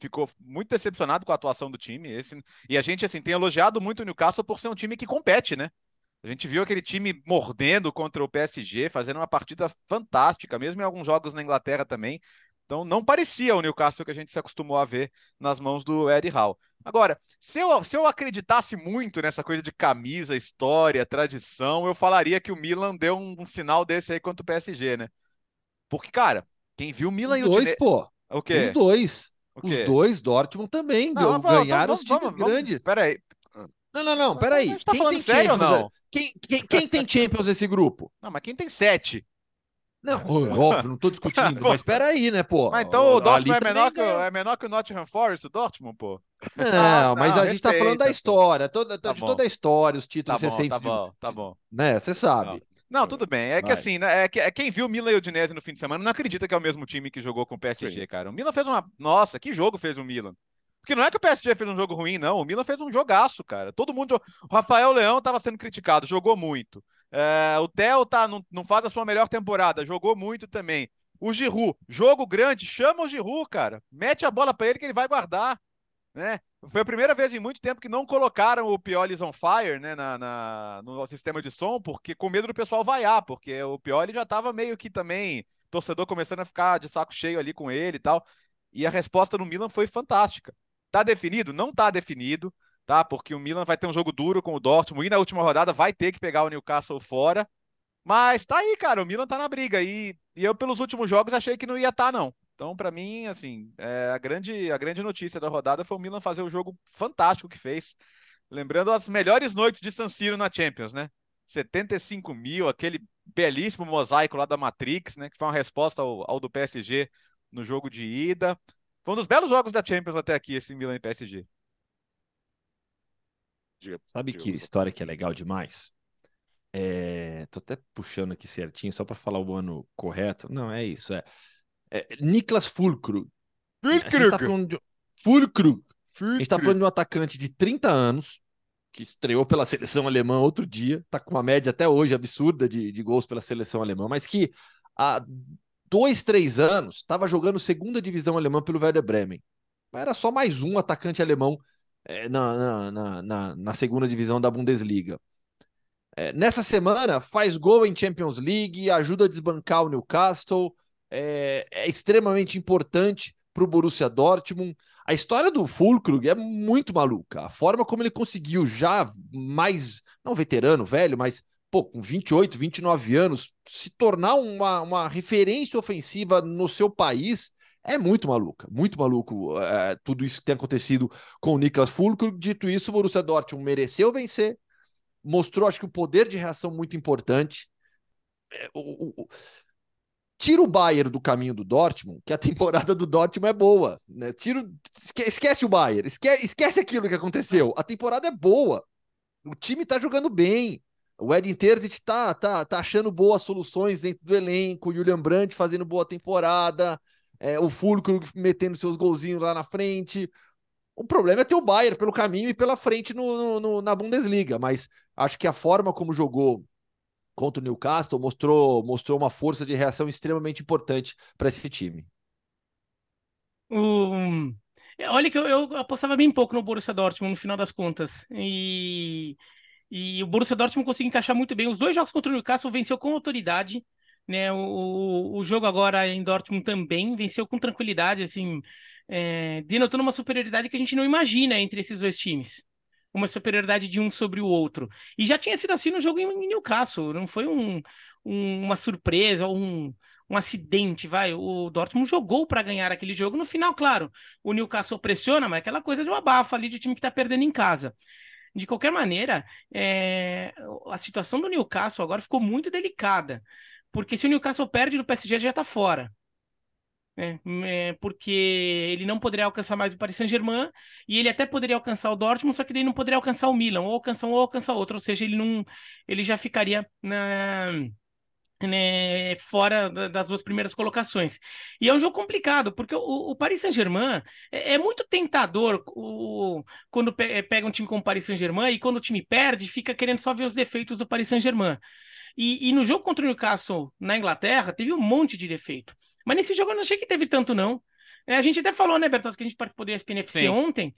ficou muito decepcionado com a atuação do time. Esse... E a gente, assim, tem elogiado muito o Newcastle por ser um time que compete, né? A gente viu aquele time mordendo contra o PSG, fazendo uma partida fantástica, mesmo em alguns jogos na Inglaterra também. Então não parecia o Newcastle que a gente se acostumou a ver nas mãos do Eddie Hall. Agora, se eu, se eu acreditasse muito nessa coisa de camisa, história, tradição, eu falaria que o Milan deu um, um sinal desse aí contra o PSG, né? Porque, cara, quem viu Milan Os e o dois, pô. O quê? Os dois. Os dois, Dortmund também não, ganharam vamos, os times vamos, grandes. Peraí. Não, não, não, peraí. Tá quem tem sério Champions, ou não? Quem, quem, quem tem Champions nesse grupo? Não, mas quem tem sete? Não, óbvio, não tô discutindo, mas espera aí, né, pô? Mas então o Dortmund é menor, que, é menor que o Nottingham Forest, o Dortmund, pô? Não, mas a gente tá falando da história, toda, tá de toda a história, os títulos tá bom, recentes. Tá bom, tá bom. Né, você sabe. Não, tudo bem. É Vai. que assim, né, é, que, é quem viu o Milan e o Udinese no fim de semana não acredita que é o mesmo time que jogou com o PSG, Sim. cara. O Milan fez uma... Nossa, que jogo fez o Milan. Porque não é que o PSG fez um jogo ruim, não. O Milan fez um jogaço, cara. Todo mundo. O Rafael Leão estava sendo criticado, jogou muito. É, o Theo tá, não, não faz a sua melhor temporada, jogou muito também. O Giroud, jogo grande, chama o Giroud, cara. Mete a bola para ele que ele vai guardar. Né? Foi a primeira vez em muito tempo que não colocaram o Pioli's on Fire né, na, na, no sistema de som, porque com medo do pessoal vaiar, porque o Pioli já estava meio que também, torcedor começando a ficar de saco cheio ali com ele e tal. E a resposta no Milan foi fantástica. Tá definido? Não tá definido, tá? Porque o Milan vai ter um jogo duro com o Dortmund e na última rodada vai ter que pegar o Newcastle fora. Mas tá aí, cara, o Milan tá na briga e, e eu pelos últimos jogos achei que não ia estar tá, não. Então, para mim, assim, é, a, grande, a grande notícia da rodada foi o Milan fazer o jogo fantástico que fez. Lembrando as melhores noites de San Siro na Champions, né? 75 mil, aquele belíssimo mosaico lá da Matrix, né? Que foi uma resposta ao, ao do PSG no jogo de ida. Foi um dos belos jogos da Champions até aqui, esse Milan e PSG. Sabe que história que é legal demais? É... Tô até puxando aqui certinho só para falar o ano correto. Não, é isso. É, é... Niklas Fulkrug. Fulkrug. Tá de... A gente tá falando de um atacante de 30 anos que estreou pela seleção alemã outro dia, tá com uma média até hoje absurda de, de gols pela seleção alemã, mas que há dois, três anos, estava jogando segunda divisão alemã pelo Werder Bremen. Era só mais um atacante alemão é, na, na, na, na, segunda divisão da Bundesliga. É, nessa semana, faz gol em Champions League, ajuda a desbancar o Newcastle, é, é extremamente importante para o Borussia Dortmund. A história do Fulkrug é muito maluca. A forma como ele conseguiu já mais, não veterano, velho, mas pô, com 28, 29 anos, se tornar uma, uma referência ofensiva no seu país é muito maluca, muito maluco é, tudo isso que tem acontecido com o Niklas Fulkrug. Dito isso, o Borussia Dortmund mereceu vencer, mostrou, acho que, o um poder de reação muito importante. É, o, tira o Bayern do caminho do Dortmund, que a temporada do Dortmund é boa. Né? Tira, esque, esquece o Bayern, esquece, esquece aquilo que aconteceu. A temporada é boa. O time tá jogando bem. O Edin Terzic tá, tá, tá achando boas soluções dentro do elenco, o Julian Brandt fazendo boa temporada, é, o Fulcro metendo seus golzinhos lá na frente. O problema é ter o Bayern pelo caminho e pela frente no, no, no, na Bundesliga, mas acho que a forma como jogou contra o Newcastle mostrou, mostrou uma força de reação extremamente importante para esse time. Um, Olha que eu, eu, apostava bem pouco no Borussia Dortmund no final das contas. E, e o Borussia Dortmund conseguiu encaixar muito bem. Os dois jogos contra o Newcastle venceu com autoridade. Né? O, o jogo agora em Dortmund também venceu com tranquilidade, assim, é, denotando uma superioridade que a gente não imagina entre esses dois times. Uma superioridade de um sobre o outro. E já tinha sido assim no jogo em Newcastle. Não foi um, um, uma surpresa ou um, um acidente, vai. O Dortmund jogou para ganhar aquele jogo. No final, claro, o Newcastle pressiona, mas é aquela coisa de uma abafa ali de time que está perdendo em casa. De qualquer maneira, é... a situação do Newcastle agora ficou muito delicada. Porque se o Newcastle perde no PSG, já está fora. É, é, porque ele não poderia alcançar mais o Paris Saint-Germain e ele até poderia alcançar o Dortmund, só que ele não poderia alcançar o Milan, ou alcançar um ou alcançar outro, ou seja, ele não ele já ficaria na né, fora das duas primeiras colocações. E é um jogo complicado, porque o, o Paris Saint-Germain é, é, muito tentador o, quando pe pega um time como o Paris Saint-Germain e quando o time perde, fica querendo só ver os defeitos do Paris Saint-Germain. E, e, no jogo contra o Newcastle na Inglaterra, teve um monte de defeito. Mas nesse jogo eu não achei que teve tanto, não. É, a gente até falou, né, Bertozzi, que a gente participou do ESPN FC Sim. ontem.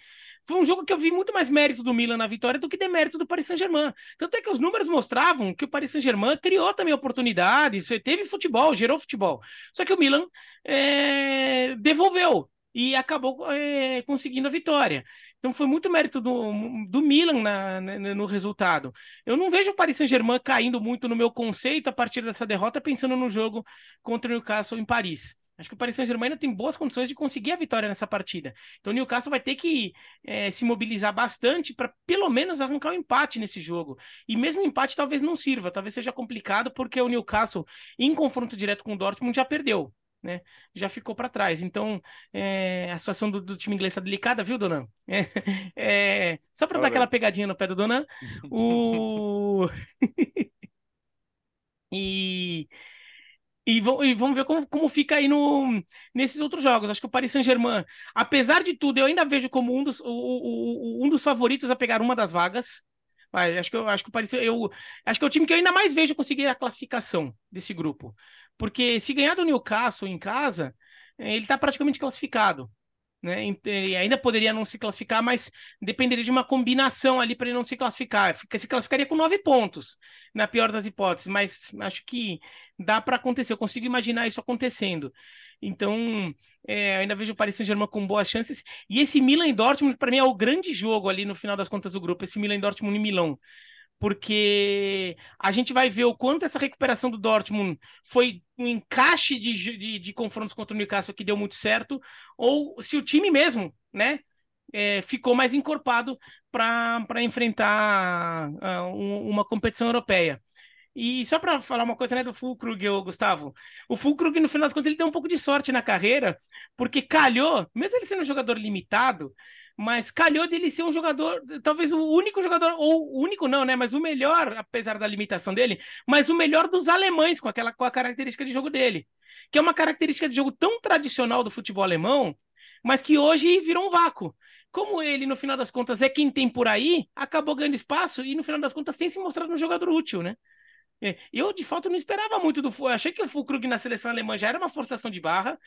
Foi um jogo que eu vi muito mais mérito do Milan na vitória do que demérito do Paris Saint-Germain. Tanto é que os números mostravam que o Paris Saint-Germain criou também oportunidades, teve futebol, gerou futebol. Só que o Milan é, devolveu e acabou é, conseguindo a vitória. Então foi muito mérito do, do Milan na, na, no resultado. Eu não vejo o Paris Saint-Germain caindo muito no meu conceito a partir dessa derrota, pensando no jogo contra o Newcastle em Paris. Acho que o Paris Saint-Germain ainda tem boas condições de conseguir a vitória nessa partida. Então o Newcastle vai ter que é, se mobilizar bastante para pelo menos arrancar um empate nesse jogo. E mesmo o empate talvez não sirva, talvez seja complicado, porque o Newcastle, em confronto direto com o Dortmund, já perdeu. Né? Já ficou para trás. Então, é, a situação do, do, time inglês está delicada, viu, Donan? É, é, só para dar aquela pegadinha no pé do Donan. o... e e, e vamos ver como, como fica aí no, nesses outros jogos. Acho que o Paris Saint-Germain, apesar de tudo, eu ainda vejo como um dos, o, o, um dos favoritos a pegar uma das vagas. Vai, acho que eu acho que o Paris, eu acho que é o time que eu ainda mais vejo conseguir a classificação desse grupo. Porque se ganhar do Newcastle em casa, ele está praticamente classificado. Né? Ele ainda poderia não se classificar, mas dependeria de uma combinação ali para ele não se classificar. Se classificaria com nove pontos, na pior das hipóteses, mas acho que dá para acontecer. Eu consigo imaginar isso acontecendo. Então, é, ainda vejo o Paris Saint-Germain com boas chances. E esse Milan e Dortmund, para mim, é o grande jogo ali no final das contas do grupo, esse Milan e Dortmund e Milão. Porque a gente vai ver o quanto essa recuperação do Dortmund foi um encaixe de, de, de confrontos contra o Newcastle que deu muito certo, ou se o time mesmo, né, é, ficou mais encorpado para enfrentar uh, um, uma competição europeia. E só para falar uma coisa né, do Fulkrug, Gustavo, o Fulkrug, no final das contas, ele deu um pouco de sorte na carreira, porque calhou, mesmo ele sendo um jogador limitado, mas calhou dele ser um jogador, talvez o único jogador, ou o único não, né? Mas o melhor, apesar da limitação dele, mas o melhor dos alemães, com aquela com a característica de jogo dele. Que é uma característica de jogo tão tradicional do futebol alemão, mas que hoje virou um vácuo. Como ele, no final das contas, é quem tem por aí, acabou ganhando espaço e, no final das contas, tem se mostrado um jogador útil, né? É, eu, de fato, não esperava muito do Eu achei que o Fulkrug na seleção alemã já era uma forçação de barra.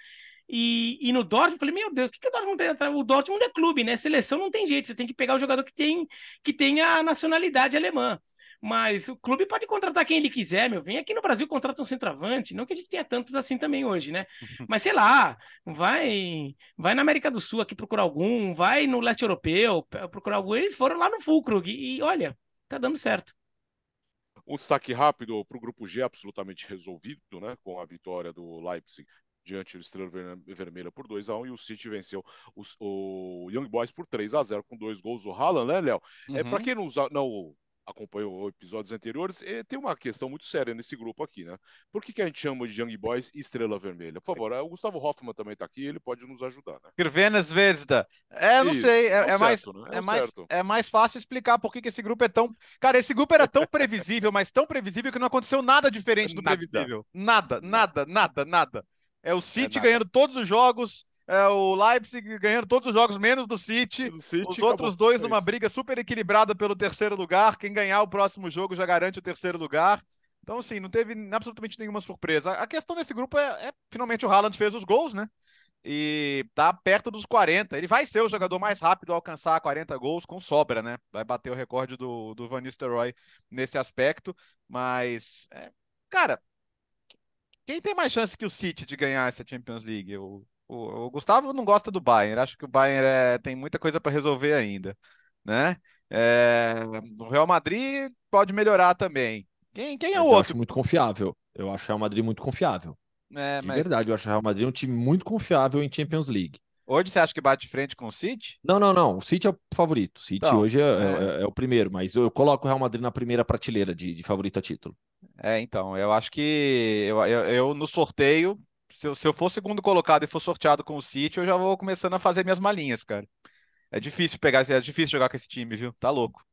E, e no Dortmund, eu falei, meu Deus, o que, que o Dortmund tem? O Dortmund é clube, né? Seleção não tem jeito, você tem que pegar o jogador que tem, que tem a nacionalidade alemã. Mas o clube pode contratar quem ele quiser, meu. Vem aqui no Brasil, contrata um centroavante. Não que a gente tenha tantos assim também hoje, né? Mas sei lá, vai vai na América do Sul aqui procurar algum, vai no leste europeu procurar algum. Eles foram lá no Fulkrug e, e olha, tá dando certo. Um destaque rápido para o grupo G, absolutamente resolvido, né? Com a vitória do Leipzig diante do Estrela Vermelha por 2 a 1 e o City venceu os, o Young Boys por 3 a 0 com dois gols do Haaland, né, Léo? Uhum. É, para quem não, não acompanhou episódios anteriores, tem uma questão muito séria nesse grupo aqui, né? Por que, que a gente chama de Young Boys Estrela Vermelha? Por favor, o Gustavo Hoffman também está aqui, ele pode nos ajudar, né? Crvena Zvezda. É, não Isso, sei, é, é, é mais, né? é, é mais, é mais fácil explicar por que, que esse grupo é tão... Cara, esse grupo era tão previsível, mas tão previsível que não aconteceu nada diferente do nada. previsível. Nada, nada, nada, nada. É o City é ganhando todos os jogos, é o Leipzig ganhando todos os jogos, menos do City. City os outros dois numa briga super equilibrada pelo terceiro lugar. Quem ganhar o próximo jogo já garante o terceiro lugar. Então, assim, não teve absolutamente nenhuma surpresa. A questão desse grupo é, é finalmente o Haaland fez os gols, né? e tá perto dos 40. Ele vai ser o jogador mais rápido a alcançar 40 gols com sobra, né? Vai bater o recorde do, do Van Nistelrooy nesse aspecto, mas, é, cara, quem tem mais chance que o City de ganhar essa Champions League? O, o, o Gustavo não gosta do Bayern, acho que o Bayern é, tem muita coisa para resolver ainda, né? É, o Real Madrid pode melhorar também. Quem, quem é o outro? Eu acho muito confiável. Eu acho o Real Madrid muito confiável. É, de mas... verdade, eu acho o Real Madrid um time muito confiável em Champions League. Hoje você acha que bate frente com o City? Não, não, não. O City é o favorito. O City então, hoje é, é... É, é, o primeiro, mas eu coloco o Real Madrid na primeira prateleira de, de favorito a título. É, então, eu acho que eu, eu, eu no sorteio, se eu, se eu for segundo colocado e for sorteado com o City, eu já vou começando a fazer minhas malinhas, cara. É difícil pegar, é difícil jogar com esse time, viu? Tá louco.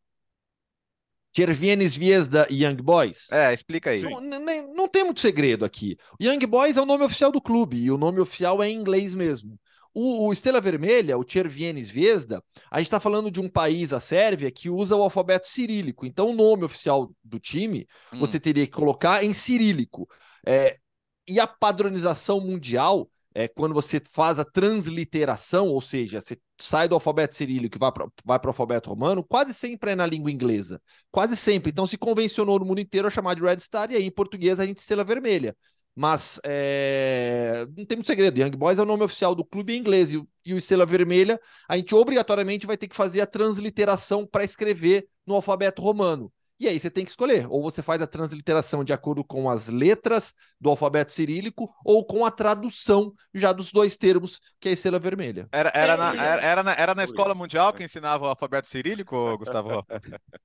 Cervienes Viesda Young Boys. É, explica aí. Não, não, não, tem muito segredo aqui. Young Boys é o nome oficial do clube e o nome oficial é em inglês mesmo. O, o Estrela Vermelha, o Cervienes Viesda, a gente está falando de um país, a Sérvia, que usa o alfabeto cirílico. Então, o nome oficial do time hum. você teria que colocar em cirílico. É, e a padronização mundial é quando você faz a transliteração, ou seja, você sai do alfabeto cirílico e vai para o alfabeto romano, quase sempre é na língua inglesa. Quase sempre. Então se convencionou no mundo inteiro a chamar de Red Star, e aí em português a gente estrela vermelha. Mas é... não tem muito segredo. Young Boys é o nome oficial do clube em inglês e, e o Estrela Vermelha, a gente obrigatoriamente vai ter que fazer a transliteração para escrever no alfabeto romano. E aí você tem que escolher, ou você faz a transliteração de acordo com as letras do alfabeto cirílico, ou com a tradução já dos dois termos, que é a estrela vermelha. Era, era, na, era, era, na, era na escola mundial que ensinava o alfabeto cirílico, Gustavo?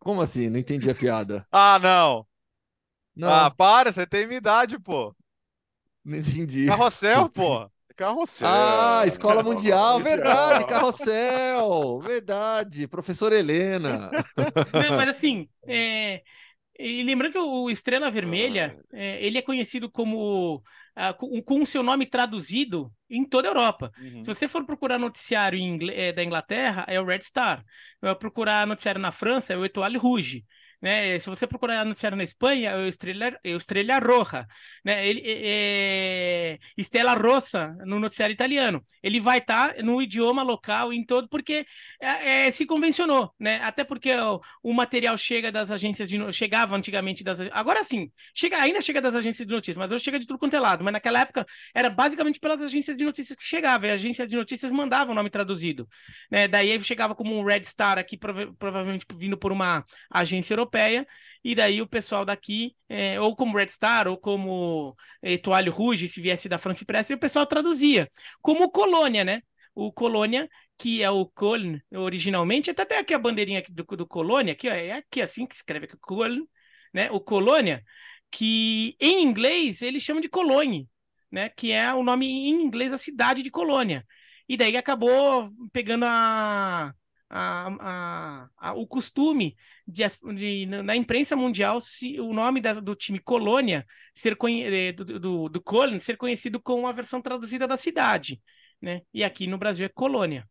Como assim? Não entendi a piada. ah, não! Não. Ah, para, você tem minha idade, pô. Não entendi. Carrossel, pô. Carrossel. Ah, Escola Mundial, verdade, Carrossel, verdade, professora Helena. Não, mas assim, é, e lembrando que o Estrela Vermelha, é, ele é conhecido como com o seu nome traduzido em toda a Europa. Uhum. Se você for procurar noticiário é, da Inglaterra, é o Red Star. Vai procurar noticiário na França, é o Etoile Rouge. Né? Se você procurar noticiário na Espanha, é o Estrela, é o Estrela Roja, né? Ele é, é Estela Rossa no noticiário italiano. Ele vai estar tá no idioma local em todo porque é, é, se convencionou, né? Até porque o, o, material chega das agências de chegava antigamente das agora sim, chega ainda chega das agências de notícias, mas hoje chega de tudo quanto é lado. Mas naquela época era basicamente pelas agências de notícias que chegava. E as agências de notícias mandavam o nome traduzido, né? Daí chegava como um Red Star aqui prova provavelmente vindo por uma agência europeia europeia, e daí o pessoal daqui, é, ou como Red Star, ou como Etoile Rouge, se viesse da França Press, o pessoal traduzia. Como Colônia, né? O Colônia, que é o Köln originalmente, até aqui a bandeirinha do, do Colônia, aqui, ó, é aqui assim que escreve, aqui, Köln, né? O Colônia, que em inglês eles chamam de Cologne, né? Que é o nome em inglês da cidade de Colônia. E daí acabou pegando a, a, a, a, o costume de, de, na imprensa mundial se o nome da, do time Colônia ser eh, do, do, do Colônia ser conhecido com a versão traduzida da cidade, né? E aqui no Brasil é Colônia.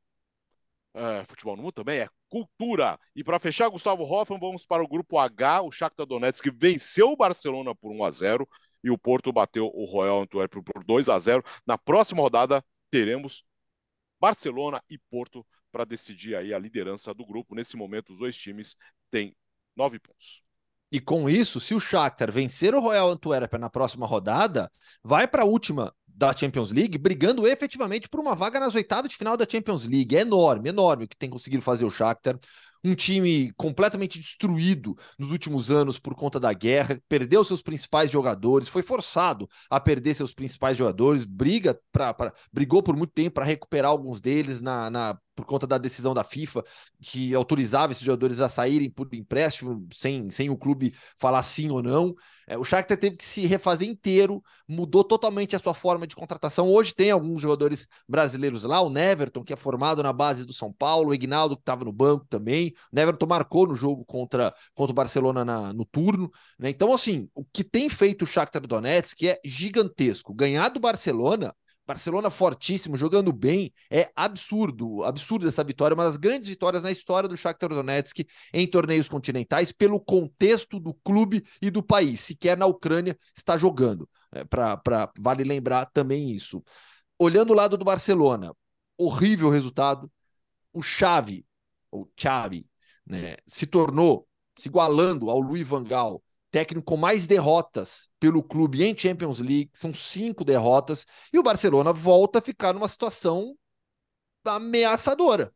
É, futebol no mundo também é cultura. E para fechar, Gustavo Hoffman, vamos para o grupo H. O Shakhtar Donetsk venceu o Barcelona por 1 a 0 e o Porto bateu o Royal Antwerp por 2 a 0. Na próxima rodada teremos Barcelona e Porto para decidir aí a liderança do grupo. Nesse momento, os dois times têm nove pontos. E com isso, se o Shakhtar vencer o Royal Antwerp na próxima rodada, vai para a última da Champions League, brigando efetivamente por uma vaga nas oitavas de final da Champions League. É enorme, enorme o que tem conseguido fazer o Shakhtar um time completamente destruído nos últimos anos por conta da guerra, perdeu seus principais jogadores, foi forçado a perder seus principais jogadores, briga pra, pra brigou por muito tempo para recuperar alguns deles na, na, por conta da decisão da FIFA que autorizava esses jogadores a saírem por empréstimo sem, sem o clube falar sim ou não. É, o Shakhtar teve que se refazer inteiro, mudou totalmente a sua forma de contratação. Hoje tem alguns jogadores brasileiros lá, o Neverton, que é formado na base do São Paulo, o Ignaldo, que estava no banco também. O Neverton marcou no jogo contra, contra o Barcelona na, no turno. Né? Então, assim, o que tem feito o Shakhtar Donetsk é gigantesco. Ganhar do Barcelona Barcelona fortíssimo, jogando bem, é absurdo, absurdo essa vitória, uma das grandes vitórias na história do Shakhtar Donetsk em torneios continentais, pelo contexto do clube e do país, sequer na Ucrânia está jogando, é, pra, pra, vale lembrar também isso. olhando o lado do Barcelona, horrível resultado. O Xavi, ou Xavi, né, se tornou, se igualando ao Luiz Van Gaal, técnico com mais derrotas pelo clube em Champions League, são cinco derrotas, e o Barcelona volta a ficar numa situação ameaçadora.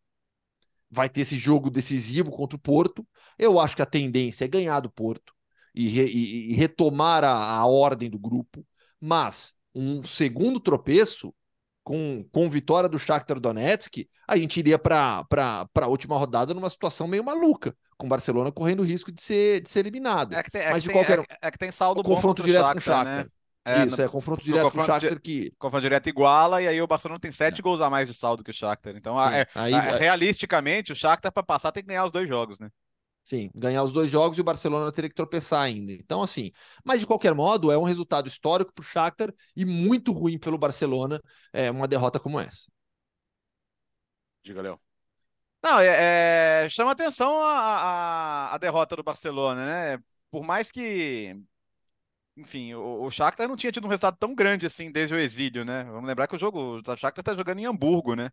Vai ter esse jogo decisivo contra o Porto. Eu acho que a tendência é ganhar do Porto e, re, e, e retomar a, a ordem do grupo, mas um segundo tropeço com, com vitória do Shakhtar Donetsk, a gente iria para a última rodada numa situação meio maluca, com o Barcelona correndo o risco de ser, de ser eliminado. É que tem, é Mas de qualquer é, é, que tem saldo confronto direto Shakhtar, com o Shakhtar. Né? É, Isso, no, é confronto direto confronto com o Shakhtar que... Confronto direto iguala, e aí o Barcelona tem sete é. gols a mais de saldo que o Shakhtar. Então, é, aí, é, realisticamente, o Shakhtar para passar tem que ganhar os dois jogos, né? Sim, ganhar os dois jogos e o Barcelona teria que tropeçar ainda. Então, assim, mas de qualquer modo, é um resultado histórico para o Shakhtar e muito ruim pelo Barcelona é uma derrota como essa. Diga, Léo. Não, é, é, chama atenção a, a, a, derrota do Barcelona, né? Por mais que, enfim, o, o Shakhtar não tinha tido um resultado tão grande assim desde o exílio, né? Vamos lembrar que o jogo, o Shakhtar está jogando em Hamburgo, né?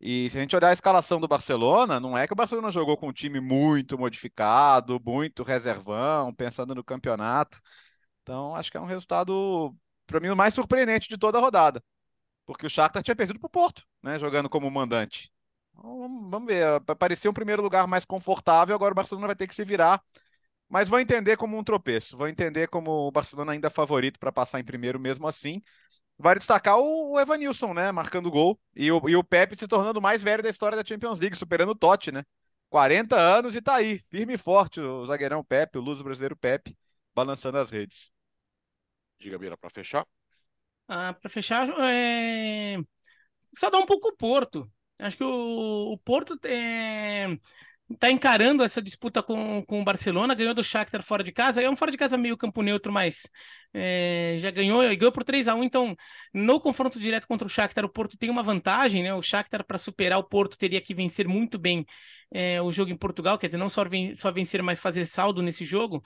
E se a gente olhar a escalação do Barcelona, não é que o Barcelona jogou com um time muito modificado, muito reservão, pensando no campeonato. Então, acho que é um resultado, para mim, o mais surpreendente de toda a rodada. Porque o Shakhtar tinha perdido para o Porto, né, jogando como mandante. Então, vamos ver, parecia um primeiro lugar mais confortável, agora o Barcelona vai ter que se virar. Mas vou entender como um tropeço, vou entender como o Barcelona ainda é favorito para passar em primeiro mesmo assim. Vale destacar o Evanilson, né? Marcando gol. E o, e o Pepe se tornando o mais velho da história da Champions League, superando o Totti, né? 40 anos e tá aí, firme e forte, o zagueirão Pepe, o luso brasileiro Pepe, balançando as redes. Diga, Bira, para fechar. Ah, para fechar, é... só dá um pouco o Porto. Acho que o, o Porto é tá encarando essa disputa com, com o Barcelona, ganhou do Shakhtar fora de casa, é um fora de casa meio campo neutro, mas é, já ganhou ganhou por 3 a 1 então no confronto direto contra o Shakhtar, o Porto tem uma vantagem, né? O Shakhtar para superar o Porto teria que vencer muito bem é, o jogo em Portugal, quer dizer, não só, ven só vencer, mas fazer saldo nesse jogo.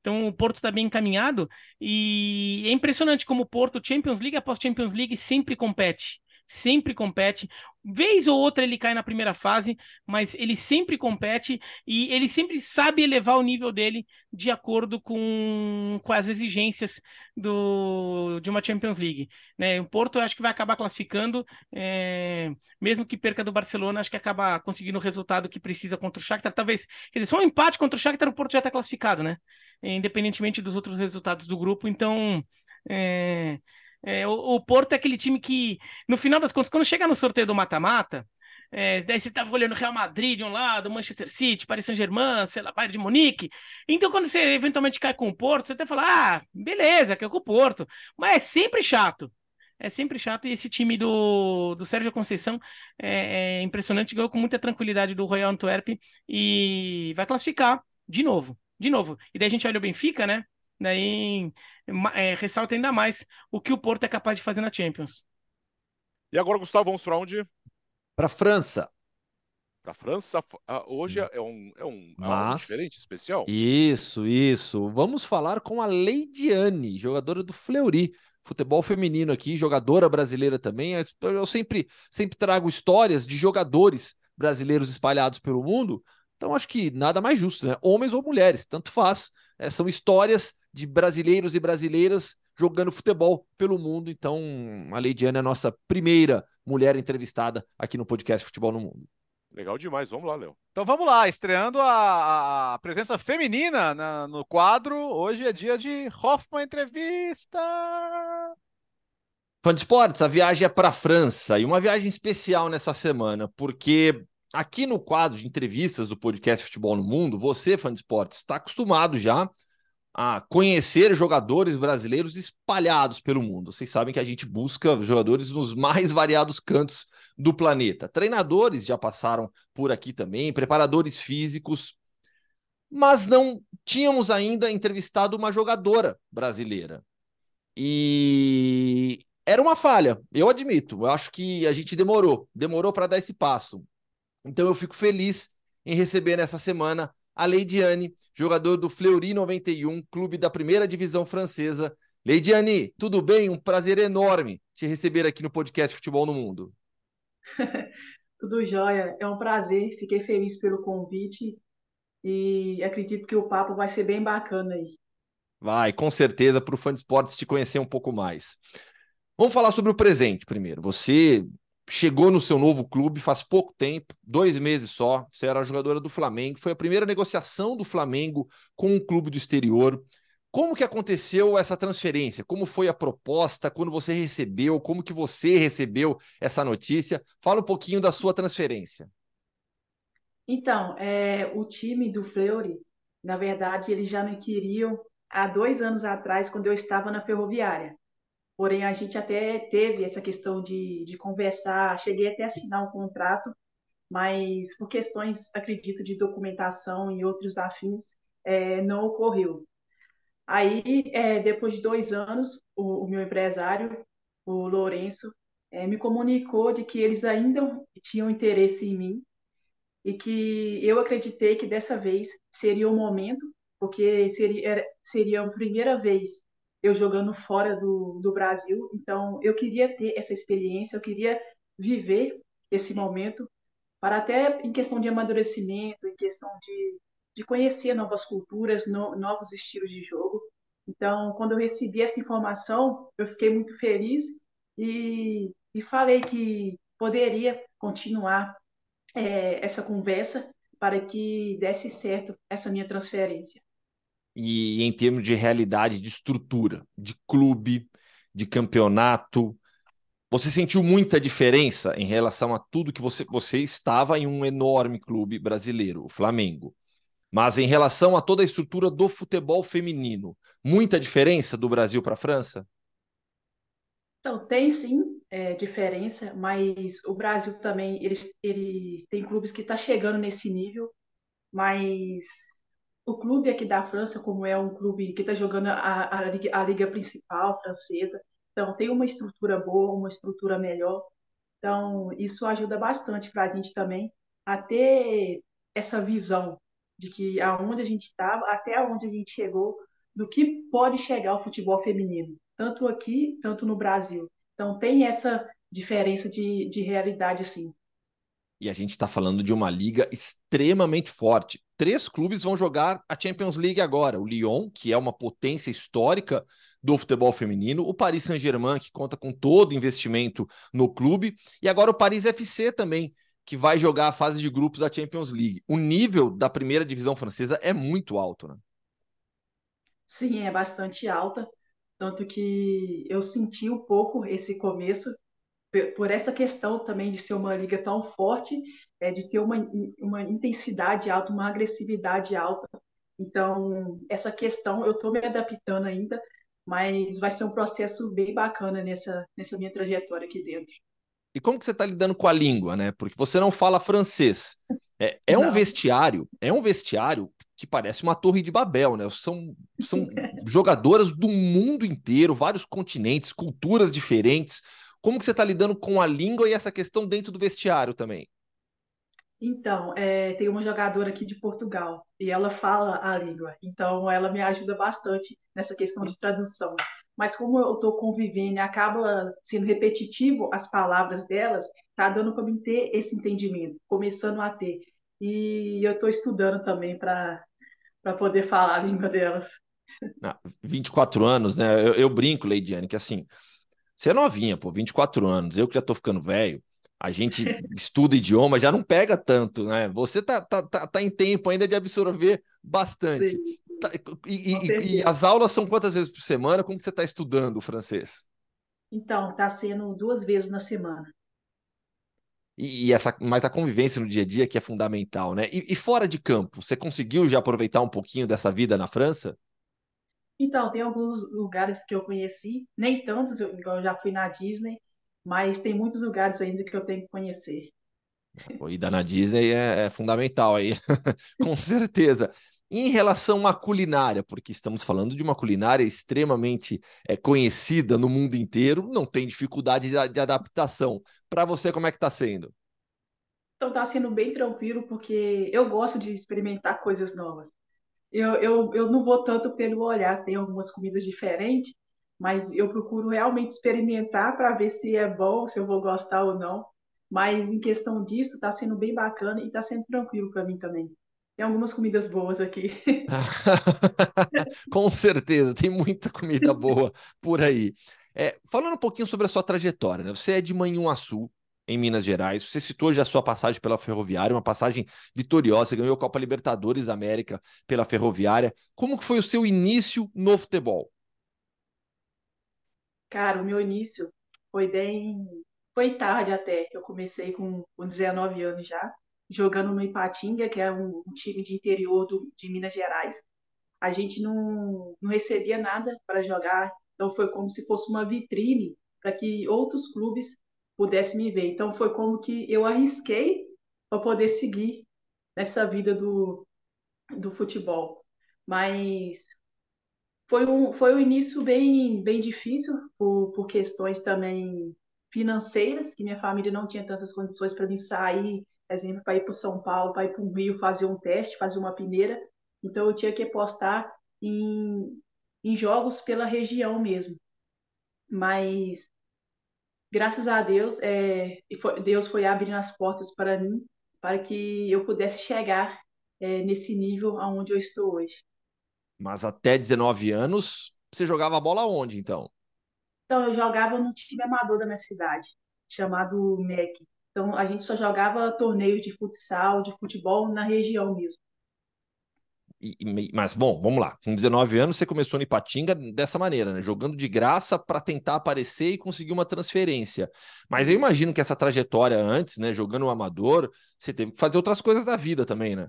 Então o Porto está bem encaminhado e é impressionante como o Porto, Champions League após Champions League, sempre compete sempre compete. Vez ou outra ele cai na primeira fase, mas ele sempre compete e ele sempre sabe elevar o nível dele de acordo com, com as exigências do, de uma Champions League. Né? O Porto acho que vai acabar classificando, é, mesmo que perca do Barcelona, acho que acaba conseguindo o resultado que precisa contra o Shakhtar. Talvez, quer dizer, só um empate contra o Shakhtar, o Porto já está classificado, né? Independentemente dos outros resultados do grupo, então. É, é, o, o, Porto é aquele time que, no final das contas, quando chega no sorteio do mata-mata, é, daí você tava olhando Real Madrid de um lado, Manchester City, Paris Saint-Germain, sei lá, Bayern de Munique. Então, quando você eventualmente cai com o Porto, você até fala, ah, beleza, que é com o Porto. Mas é sempre chato. É sempre chato. E esse time do, do Sérgio Conceição é, é impressionante, ganhou com muita tranquilidade do Royal Antwerp e vai classificar de novo. De novo. E daí a gente olha o Benfica, né? Daí é, ressalta ainda mais o que o Porto é capaz de fazer na Champions. E agora, Gustavo, vamos para onde? Para França. Para França, hoje é um, é um, Mas... é diferente, especial. Isso, isso. Vamos falar com a Leidiane, jogadora do Fleury, futebol feminino aqui, jogadora brasileira também. Eu sempre, sempre trago histórias de jogadores brasileiros espalhados pelo mundo. Então acho que nada mais justo, né? Homens ou mulheres, tanto faz. É, são histórias de brasileiros e brasileiras jogando futebol pelo mundo. Então, a Leidiane é a nossa primeira mulher entrevistada aqui no podcast Futebol no Mundo. Legal demais, vamos lá, Léo. Então vamos lá, estreando a, a presença feminina na, no quadro. Hoje é dia de Hoffman Entrevista. Fã de esportes, a viagem é para a França e uma viagem especial nessa semana, porque aqui no quadro de entrevistas do podcast Futebol no Mundo, você, fã de esportes, está acostumado já a conhecer jogadores brasileiros espalhados pelo mundo. Vocês sabem que a gente busca jogadores nos mais variados cantos do planeta. Treinadores já passaram por aqui também, preparadores físicos, mas não tínhamos ainda entrevistado uma jogadora brasileira. E era uma falha, eu admito. Eu acho que a gente demorou, demorou para dar esse passo. Então eu fico feliz em receber nessa semana a Leidiane, jogador do Fleury 91, clube da primeira divisão francesa, Leidiane, tudo bem? Um prazer enorme te receber aqui no podcast Futebol no Mundo. tudo jóia, é um prazer, fiquei feliz pelo convite e acredito que o papo vai ser bem bacana aí. Vai, com certeza, para o fã de esportes te conhecer um pouco mais. Vamos falar sobre o presente primeiro. Você chegou no seu novo clube faz pouco tempo, dois meses só. Você era jogadora do Flamengo. Foi a primeira negociação do Flamengo com um clube do exterior. Como que aconteceu essa transferência? Como foi a proposta? Quando você recebeu? Como que você recebeu essa notícia? Fala um pouquinho da sua transferência. Então, é, o time do Fleury, na verdade, eles já me queriam há dois anos atrás, quando eu estava na ferroviária. Porém, a gente até teve essa questão de, de conversar, cheguei até a assinar um contrato, mas por questões, acredito, de documentação e outros afins, é, não ocorreu. Aí, é, depois de dois anos, o, o, meu empresário, o Lourenço, é, me comunicou de que eles ainda tinham interesse em mim e que eu acreditei que dessa vez seria o momento, porque seria, seria a primeira vez eu jogando fora do, do Brasil, então eu queria ter essa experiência, eu queria viver esse momento para até em questão de amadurecimento, em questão de de conhecer novas culturas, no, novos estilos de jogo. Então, quando eu recebi essa informação, eu fiquei muito feliz e, e falei que poderia continuar é, essa conversa para que desse certo essa minha transferência. E em termos de realidade, de estrutura, de clube, de campeonato, você sentiu muita diferença em relação a tudo que você, você estava em um enorme clube brasileiro, o Flamengo. Mas em relação a toda a estrutura do futebol feminino, muita diferença do Brasil para a França? Então, tem sim é, diferença, mas o Brasil também ele, ele tem clubes que estão tá chegando nesse nível, mas o clube aqui da França, como é um clube que está jogando a, a, liga, a liga principal francesa, então tem uma estrutura boa, uma estrutura melhor, então isso ajuda bastante para a gente também a ter essa visão de que aonde a gente estava, até aonde a gente chegou, do que pode chegar o futebol feminino, tanto aqui, tanto no Brasil. Então tem essa diferença de, de realidade, sim. E a gente está falando de uma liga extremamente forte. Três clubes vão jogar a Champions League agora: o Lyon, que é uma potência histórica do futebol feminino, o Paris Saint-Germain, que conta com todo investimento no clube, e agora o Paris FC também, que vai jogar a fase de grupos da Champions League. O nível da primeira divisão francesa é muito alto, né? Sim, é bastante alta. Tanto que eu senti um pouco esse começo, por essa questão também de ser uma liga tão forte, é, de ter uma, uma intensidade alta, uma agressividade alta. Então, essa questão eu estou me adaptando ainda, mas vai ser um processo bem bacana nessa, nessa minha trajetória aqui dentro. E como que você está lidando com a língua, né? Porque você não fala francês. É, é um vestiário, é um vestiário que parece uma torre de Babel, né? São, são jogadoras do mundo inteiro, vários continentes, culturas diferentes. Como que você está lidando com a língua e essa questão dentro do vestiário também? Então, é, tem uma jogadora aqui de Portugal e ela fala a língua, então ela me ajuda bastante nessa questão de tradução mas como eu estou convivendo e acaba sendo repetitivo as palavras delas, tá dando para mim ter esse entendimento, começando a ter. E eu estou estudando também para poder falar a língua delas. Ah, 24 anos, né? Eu, eu brinco, Leidiane, que assim, você é novinha, pô, 24 anos, eu que já estou ficando velho, a gente estuda idioma, já não pega tanto, né? Você tá, tá, tá, tá em tempo ainda de absorver bastante. Tá, e, e, e, as aulas são quantas vezes por semana? Como que você está estudando o francês? Então, está sendo duas vezes na semana. E, e, essa, mas a convivência no dia a dia que é fundamental, né? E, fora de campo, você conseguiu já aproveitar um pouquinho dessa vida na França? Então, tem alguns lugares que eu conheci, nem tantos, eu, eu já fui na Disney, mas tem muitos lugares ainda que eu tenho que conhecer. A ida na Disney é, é fundamental aí, com certeza. Em relação à culinária, porque estamos falando de uma culinária extremamente é, conhecida no mundo inteiro, não tem dificuldade de, de adaptação. Para você, como é que está sendo? Então está sendo bem tranquilo, porque eu gosto de experimentar coisas novas. Eu, eu, eu não vou tanto pelo olhar, tem algumas comidas diferentes, mas eu procuro realmente experimentar para ver se é bom, se eu vou gostar ou não. Mas em questão disso, está sendo bem bacana e está sendo tranquilo para mim também. Tem algumas comidas boas aqui. Com certeza, tem muita comida boa por aí. É, falando um pouquinho sobre a sua trajetória, né? Você é de Manhuaçu, em Minas Gerais. Você citou já a sua passagem pela Ferroviária, uma passagem vitoriosa, você ganhou a Copa Libertadores América pela Ferroviária. Como que foi o seu início no futebol? Cara, o meu início foi bem. Foi tarde até. Eu comecei com, com 19 anos já, jogando no Ipatinga, que é um, um time de interior do, de Minas Gerais. A gente não, não recebia nada para jogar, então foi como se fosse uma vitrine para que outros clubes pudesse me ver. Então foi como que eu arrisquei para poder seguir nessa vida do, do futebol. Mas foi um, foi um início bem, bem difícil por, por questões também financeiras, que minha família não tinha tantas condições para mim sair, exemplo, para ir para São Paulo, para ir para o Rio fazer um teste, fazer uma peneira. Então eu tinha que apostar em, em jogos pela região mesmo. Mas graças a Deus, é, Deus foi abrindo as portas para mim, para que eu pudesse chegar é, nesse nível aonde eu estou hoje. Mas até 19 anos, você jogava bola onde, então? Então, eu jogava no time amador da minha cidade, chamado MEC. Então, a gente só jogava torneios de futsal, de futebol na região mesmo. E, mas, bom, vamos lá. Com 19 anos, você começou no Ipatinga dessa maneira, né? Jogando de graça para tentar aparecer e conseguir uma transferência. Mas eu imagino que essa trajetória antes, né? Jogando o amador, você teve que fazer outras coisas da vida também, né?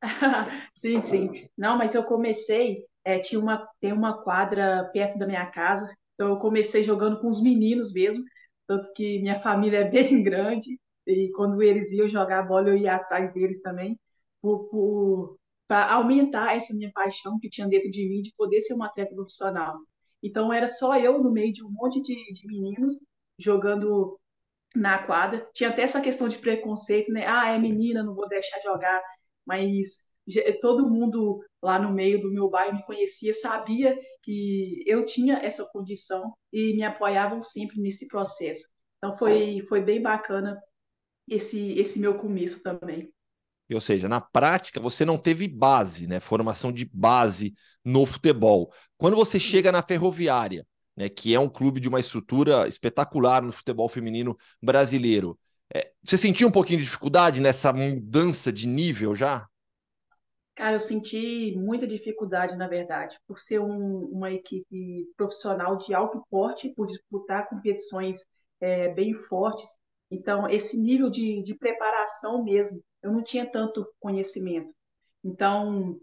sim, sim. Não, mas eu comecei, é, tinha uma, tem uma quadra perto da minha casa, então eu comecei jogando com os meninos mesmo, tanto que minha família é bem grande, e quando eles iam jogar bola, eu ia atrás deles também, por, por para aumentar essa minha paixão que tinha dentro de mim de poder ser uma atleta profissional. Então era só eu no meio de um monte de, de meninos jogando na quadra. Tinha até essa questão de preconceito, né? Ah, é menina, não vou deixar jogar. Mas todo mundo lá no meio do meu bairro me conhecia, sabia que eu tinha essa condição e me apoiavam sempre nesse processo. Então foi, foi bem bacana esse, esse meu começo também. Ou seja, na prática, você não teve base, né? Formação de base no futebol. Quando você chega na Ferroviária, né, que é um clube de uma estrutura espetacular no futebol feminino brasileiro, é, você sentiu um pouquinho de dificuldade nessa mudança de nível já? Cara, eu senti muita dificuldade, na verdade, por ser um, uma equipe profissional de alto porte, por disputar competições é, bem fortes. Então, esse nível de, de preparação mesmo eu não tinha tanto conhecimento. Então,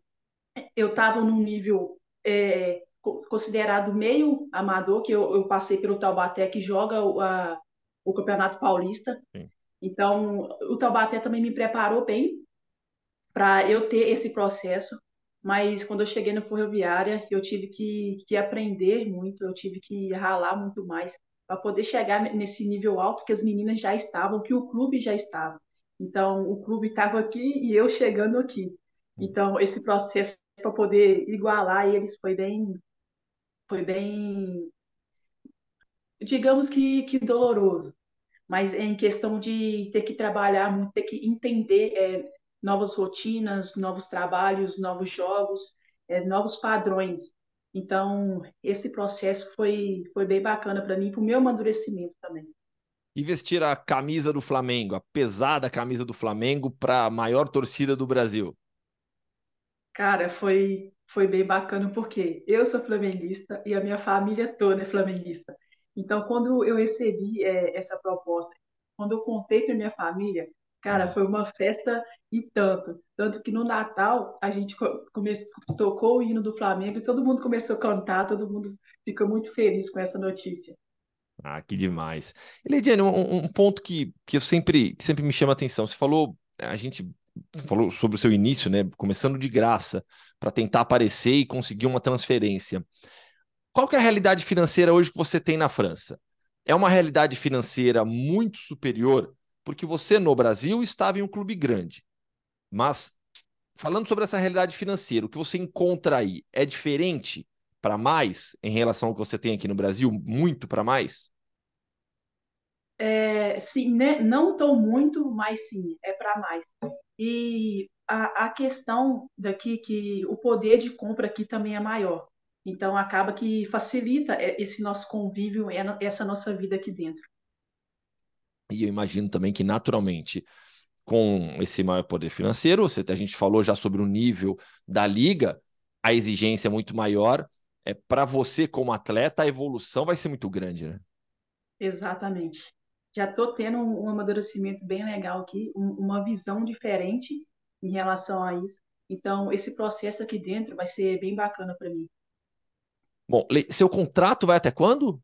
eu estava num nível é, considerado meio amador, que eu, eu, passei pelo Taubaté, que joga o, a, o Campeonato Paulista. Sim. Então, o Taubaté também me preparou bem para eu ter esse processo. Mas quando eu cheguei na Ferroviária, eu tive que, que aprender muito, eu tive que ralar muito mais para poder chegar nesse nível alto que as meninas já estavam, que o clube já estava. Então, o clube estava aqui e eu chegando aqui. Então, esse processo para poder igualar eles foi bem, foi bem, digamos que, que doloroso. Mas em questão de ter que trabalhar muito, ter que entender é, novas rotinas, novos trabalhos, novos jogos, é, novos padrões. Então, esse processo foi, foi bem bacana para mim, para o meu amadurecimento também e vestir a camisa do Flamengo, a pesada camisa do Flamengo, para a maior torcida do Brasil? Cara, foi, foi bem bacana porque eu sou flamenguista e a minha família toda é flamenguista. Então, quando eu recebi é, essa proposta, quando eu contei para minha família, cara, foi uma festa e tanto. Tanto que no Natal a gente começou, tocou o hino do Flamengo e todo mundo começou a cantar, todo mundo ficou muito feliz com essa notícia. Ah, que demais. Elidiane, um, um ponto que, que eu sempre, que sempre me chama a atenção. Você falou, a gente falou sobre o seu início, né? Começando de graça, para tentar aparecer e conseguir uma transferência. Qual que é a realidade financeira hoje que você tem na França? É uma realidade financeira muito superior, porque você no Brasil estava em um clube grande. Mas falando sobre essa realidade financeira, o que você encontra aí é diferente para mais em relação ao que você tem aqui no Brasil? Muito para mais? É, sim, né? não estou muito, mas sim, é para mais. E a, a questão daqui que o poder de compra aqui também é maior. Então acaba que facilita esse nosso convívio, essa nossa vida aqui dentro. E eu imagino também que naturalmente com esse maior poder financeiro, você, a gente falou já sobre o nível da liga, a exigência é muito maior. É para você como atleta, a evolução vai ser muito grande, né? Exatamente já estou tendo um, um, amadurecimento bem legal aqui, um, uma visão diferente em relação a isso. Então, esse processo aqui dentro vai ser bem bacana para mim. Bom, seu contrato vai até quando?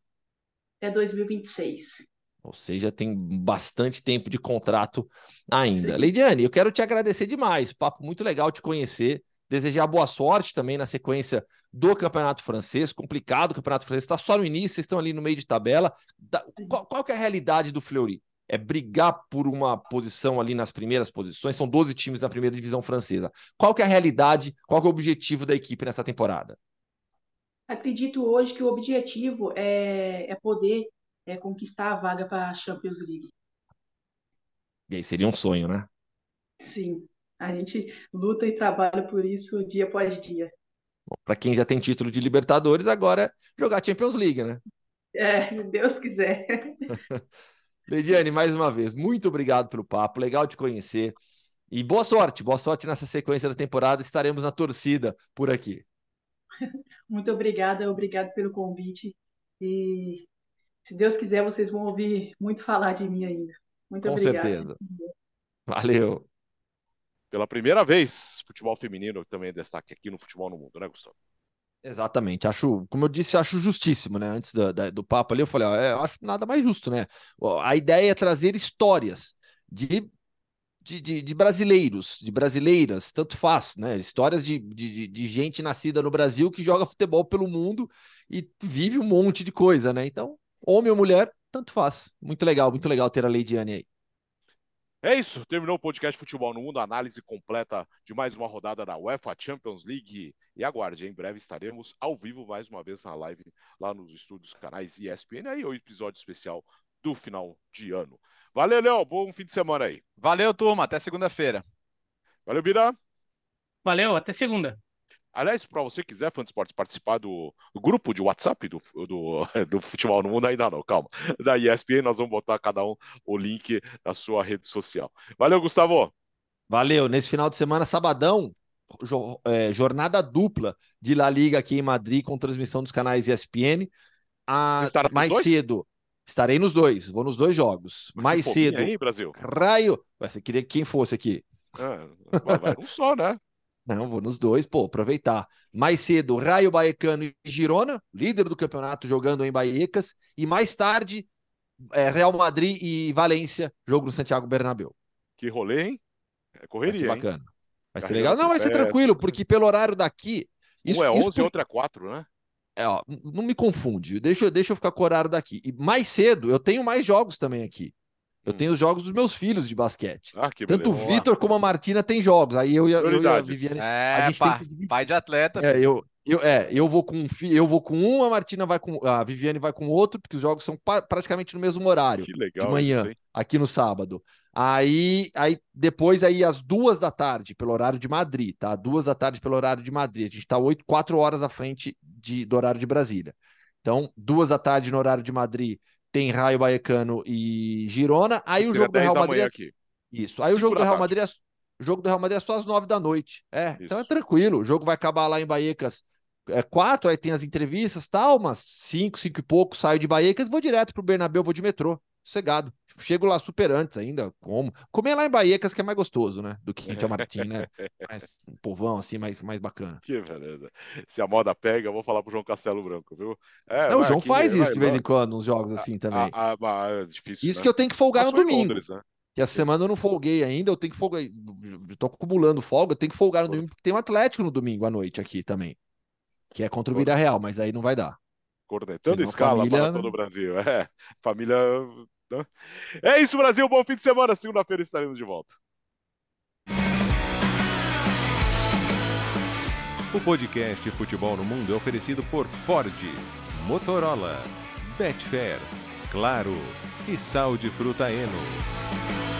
Até 2026. Ou seja, tem bastante tempo de contrato ainda. Sim. Leidiane, eu quero te agradecer demais. Papo muito legal te conhecer. Desejar boa sorte também na sequência do Campeonato Francês. Complicado o Campeonato Francês, está só no início, vocês estão ali no meio de tabela. Qual, qual é a realidade do Fleury? É brigar por uma posição ali nas primeiras posições. São 12 times na primeira divisão francesa. Qual que é a realidade, qual que é o objetivo da equipe nessa temporada? Acredito hoje que o objetivo é, é poder é, conquistar a vaga para a Champions League. E aí seria um sonho, né? Sim. A gente luta e trabalha por isso dia após dia. Para quem já tem título de Libertadores, agora é jogar Champions League, né? É, se Deus quiser. Leidiane, mais uma vez, muito obrigado pelo papo, legal te conhecer. E boa sorte, boa sorte nessa sequência da temporada. Estaremos na torcida por aqui. Muito obrigada, obrigado pelo convite. E se Deus quiser, vocês vão ouvir muito falar de mim ainda. Muito Com obrigada. certeza. Valeu pela primeira vez, futebol feminino também é destaque aqui no Futebol no Mundo, né, Gustavo? Exatamente, acho, como eu disse, acho justíssimo, né? Antes do, do papo ali, eu falei, ó, é, eu acho nada mais justo, né? A ideia é trazer histórias de, de, de, de brasileiros, de brasileiras, tanto faz, né? Histórias de, de, de gente nascida no Brasil que joga futebol pelo mundo e vive um monte de coisa, né? Então, homem ou mulher, tanto faz. Muito legal, muito legal ter a Leidiane aí. É isso, terminou o podcast Futebol no Mundo, análise completa de mais uma rodada da UEFA Champions League. E aguarde, em breve estaremos ao vivo mais uma vez na live lá nos estúdios canais ESPN, aí o episódio especial do final de ano. Valeu, Léo, bom fim de semana aí. Valeu, turma, até segunda-feira. Valeu, Bira. Valeu, até segunda. Aliás, para você que quiser, fã de esportes, participar do, grupo de WhatsApp do, do, do, Futebol no Mundo, ainda não, calma. Da ESPN, nós vamos botar cada um o link na sua rede social. Valeu, Gustavo. Valeu. Nesse final de semana, sabadão, é, jornada dupla de La Liga aqui em Madrid, com transmissão dos canais ESPN. A, mais cedo. Estarei nos dois, vou nos dois jogos. Mas mais cedo. Aí, Brasil. Raio. Você queria que quem fosse aqui? É, vai um só, né? Não, vou nos dois, pô, aproveitar. Mais cedo, Raio Baecano e Girona, líder do campeonato, jogando em Baecas. E mais tarde, é, Real Madrid e Valência, jogo no Santiago Bernabéu. Que rolê, hein? É correria, vai ser bacana. Vai ser legal. Não, vai ser tranquilo, porque pelo horário daqui... Isso, um é 11 e outro é 4, né? É, ó, não me confunde. Deixa, deixa eu ficar com o horário daqui. E mais cedo, eu tenho mais jogos também aqui. Eu hum. tenho os jogos dos meus filhos de basquete. Ah, Tanto beleza. o Vitor como a Martina tem jogos. Aí eu, eu, eu e a Viviane. É, a gente pá, tem pai de atleta. É, eu, eu, é, eu vou com um eu vou com um, a Martina vai com a Viviane vai com outro, porque os jogos são praticamente no mesmo horário. Que legal. De manhã, isso, aqui no sábado. Aí, aí depois aí às duas da tarde, pelo horário de Madrid, tá? Duas da tarde pelo horário de Madrid. A gente tá oito, quatro horas à frente de, do horário de Brasília. Então, duas da tarde no horário de Madrid tem Raio Baecano e Girona. Aí o jogo do Real Madrid. É... Aqui. Isso. Aí o jogo do Real Madrid é... o jogo do Real Madrid é só às nove da noite. É, Isso. então é tranquilo. O jogo vai acabar lá em Baecas é, quatro, aí tem as entrevistas, tal, umas cinco, cinco e pouco, saio de Baecas, vou direto pro Bernabéu, vou de metrô, sossegado. Chego lá super antes ainda, como. Comer lá em Baecas que é mais gostoso, né? Do que em Martim, né? Mais um povão assim, mais, mais bacana. Que beleza. Se a moda pega, eu vou falar pro João Castelo Branco, viu? É, Não, o João aqui, faz isso de vez em quando, uns jogos assim também. É difícil, isso né? que eu tenho que folgar no domingo. Londres, né? Que a semana eu não folguei ainda, eu tenho que folgar. Eu tô acumulando folga, eu tenho que folgar no domingo, porque tem um Atlético no domingo à noite aqui também. Que é contra o Vila Real, mas aí não vai dar. Cornetando escala família... para todo o Brasil. É, família né? É isso, Brasil. Bom fim de semana. Segunda-feira estaremos de volta. O podcast Futebol no Mundo é oferecido por Ford, Motorola, Betfair, Claro e Sal de Fruta Eno.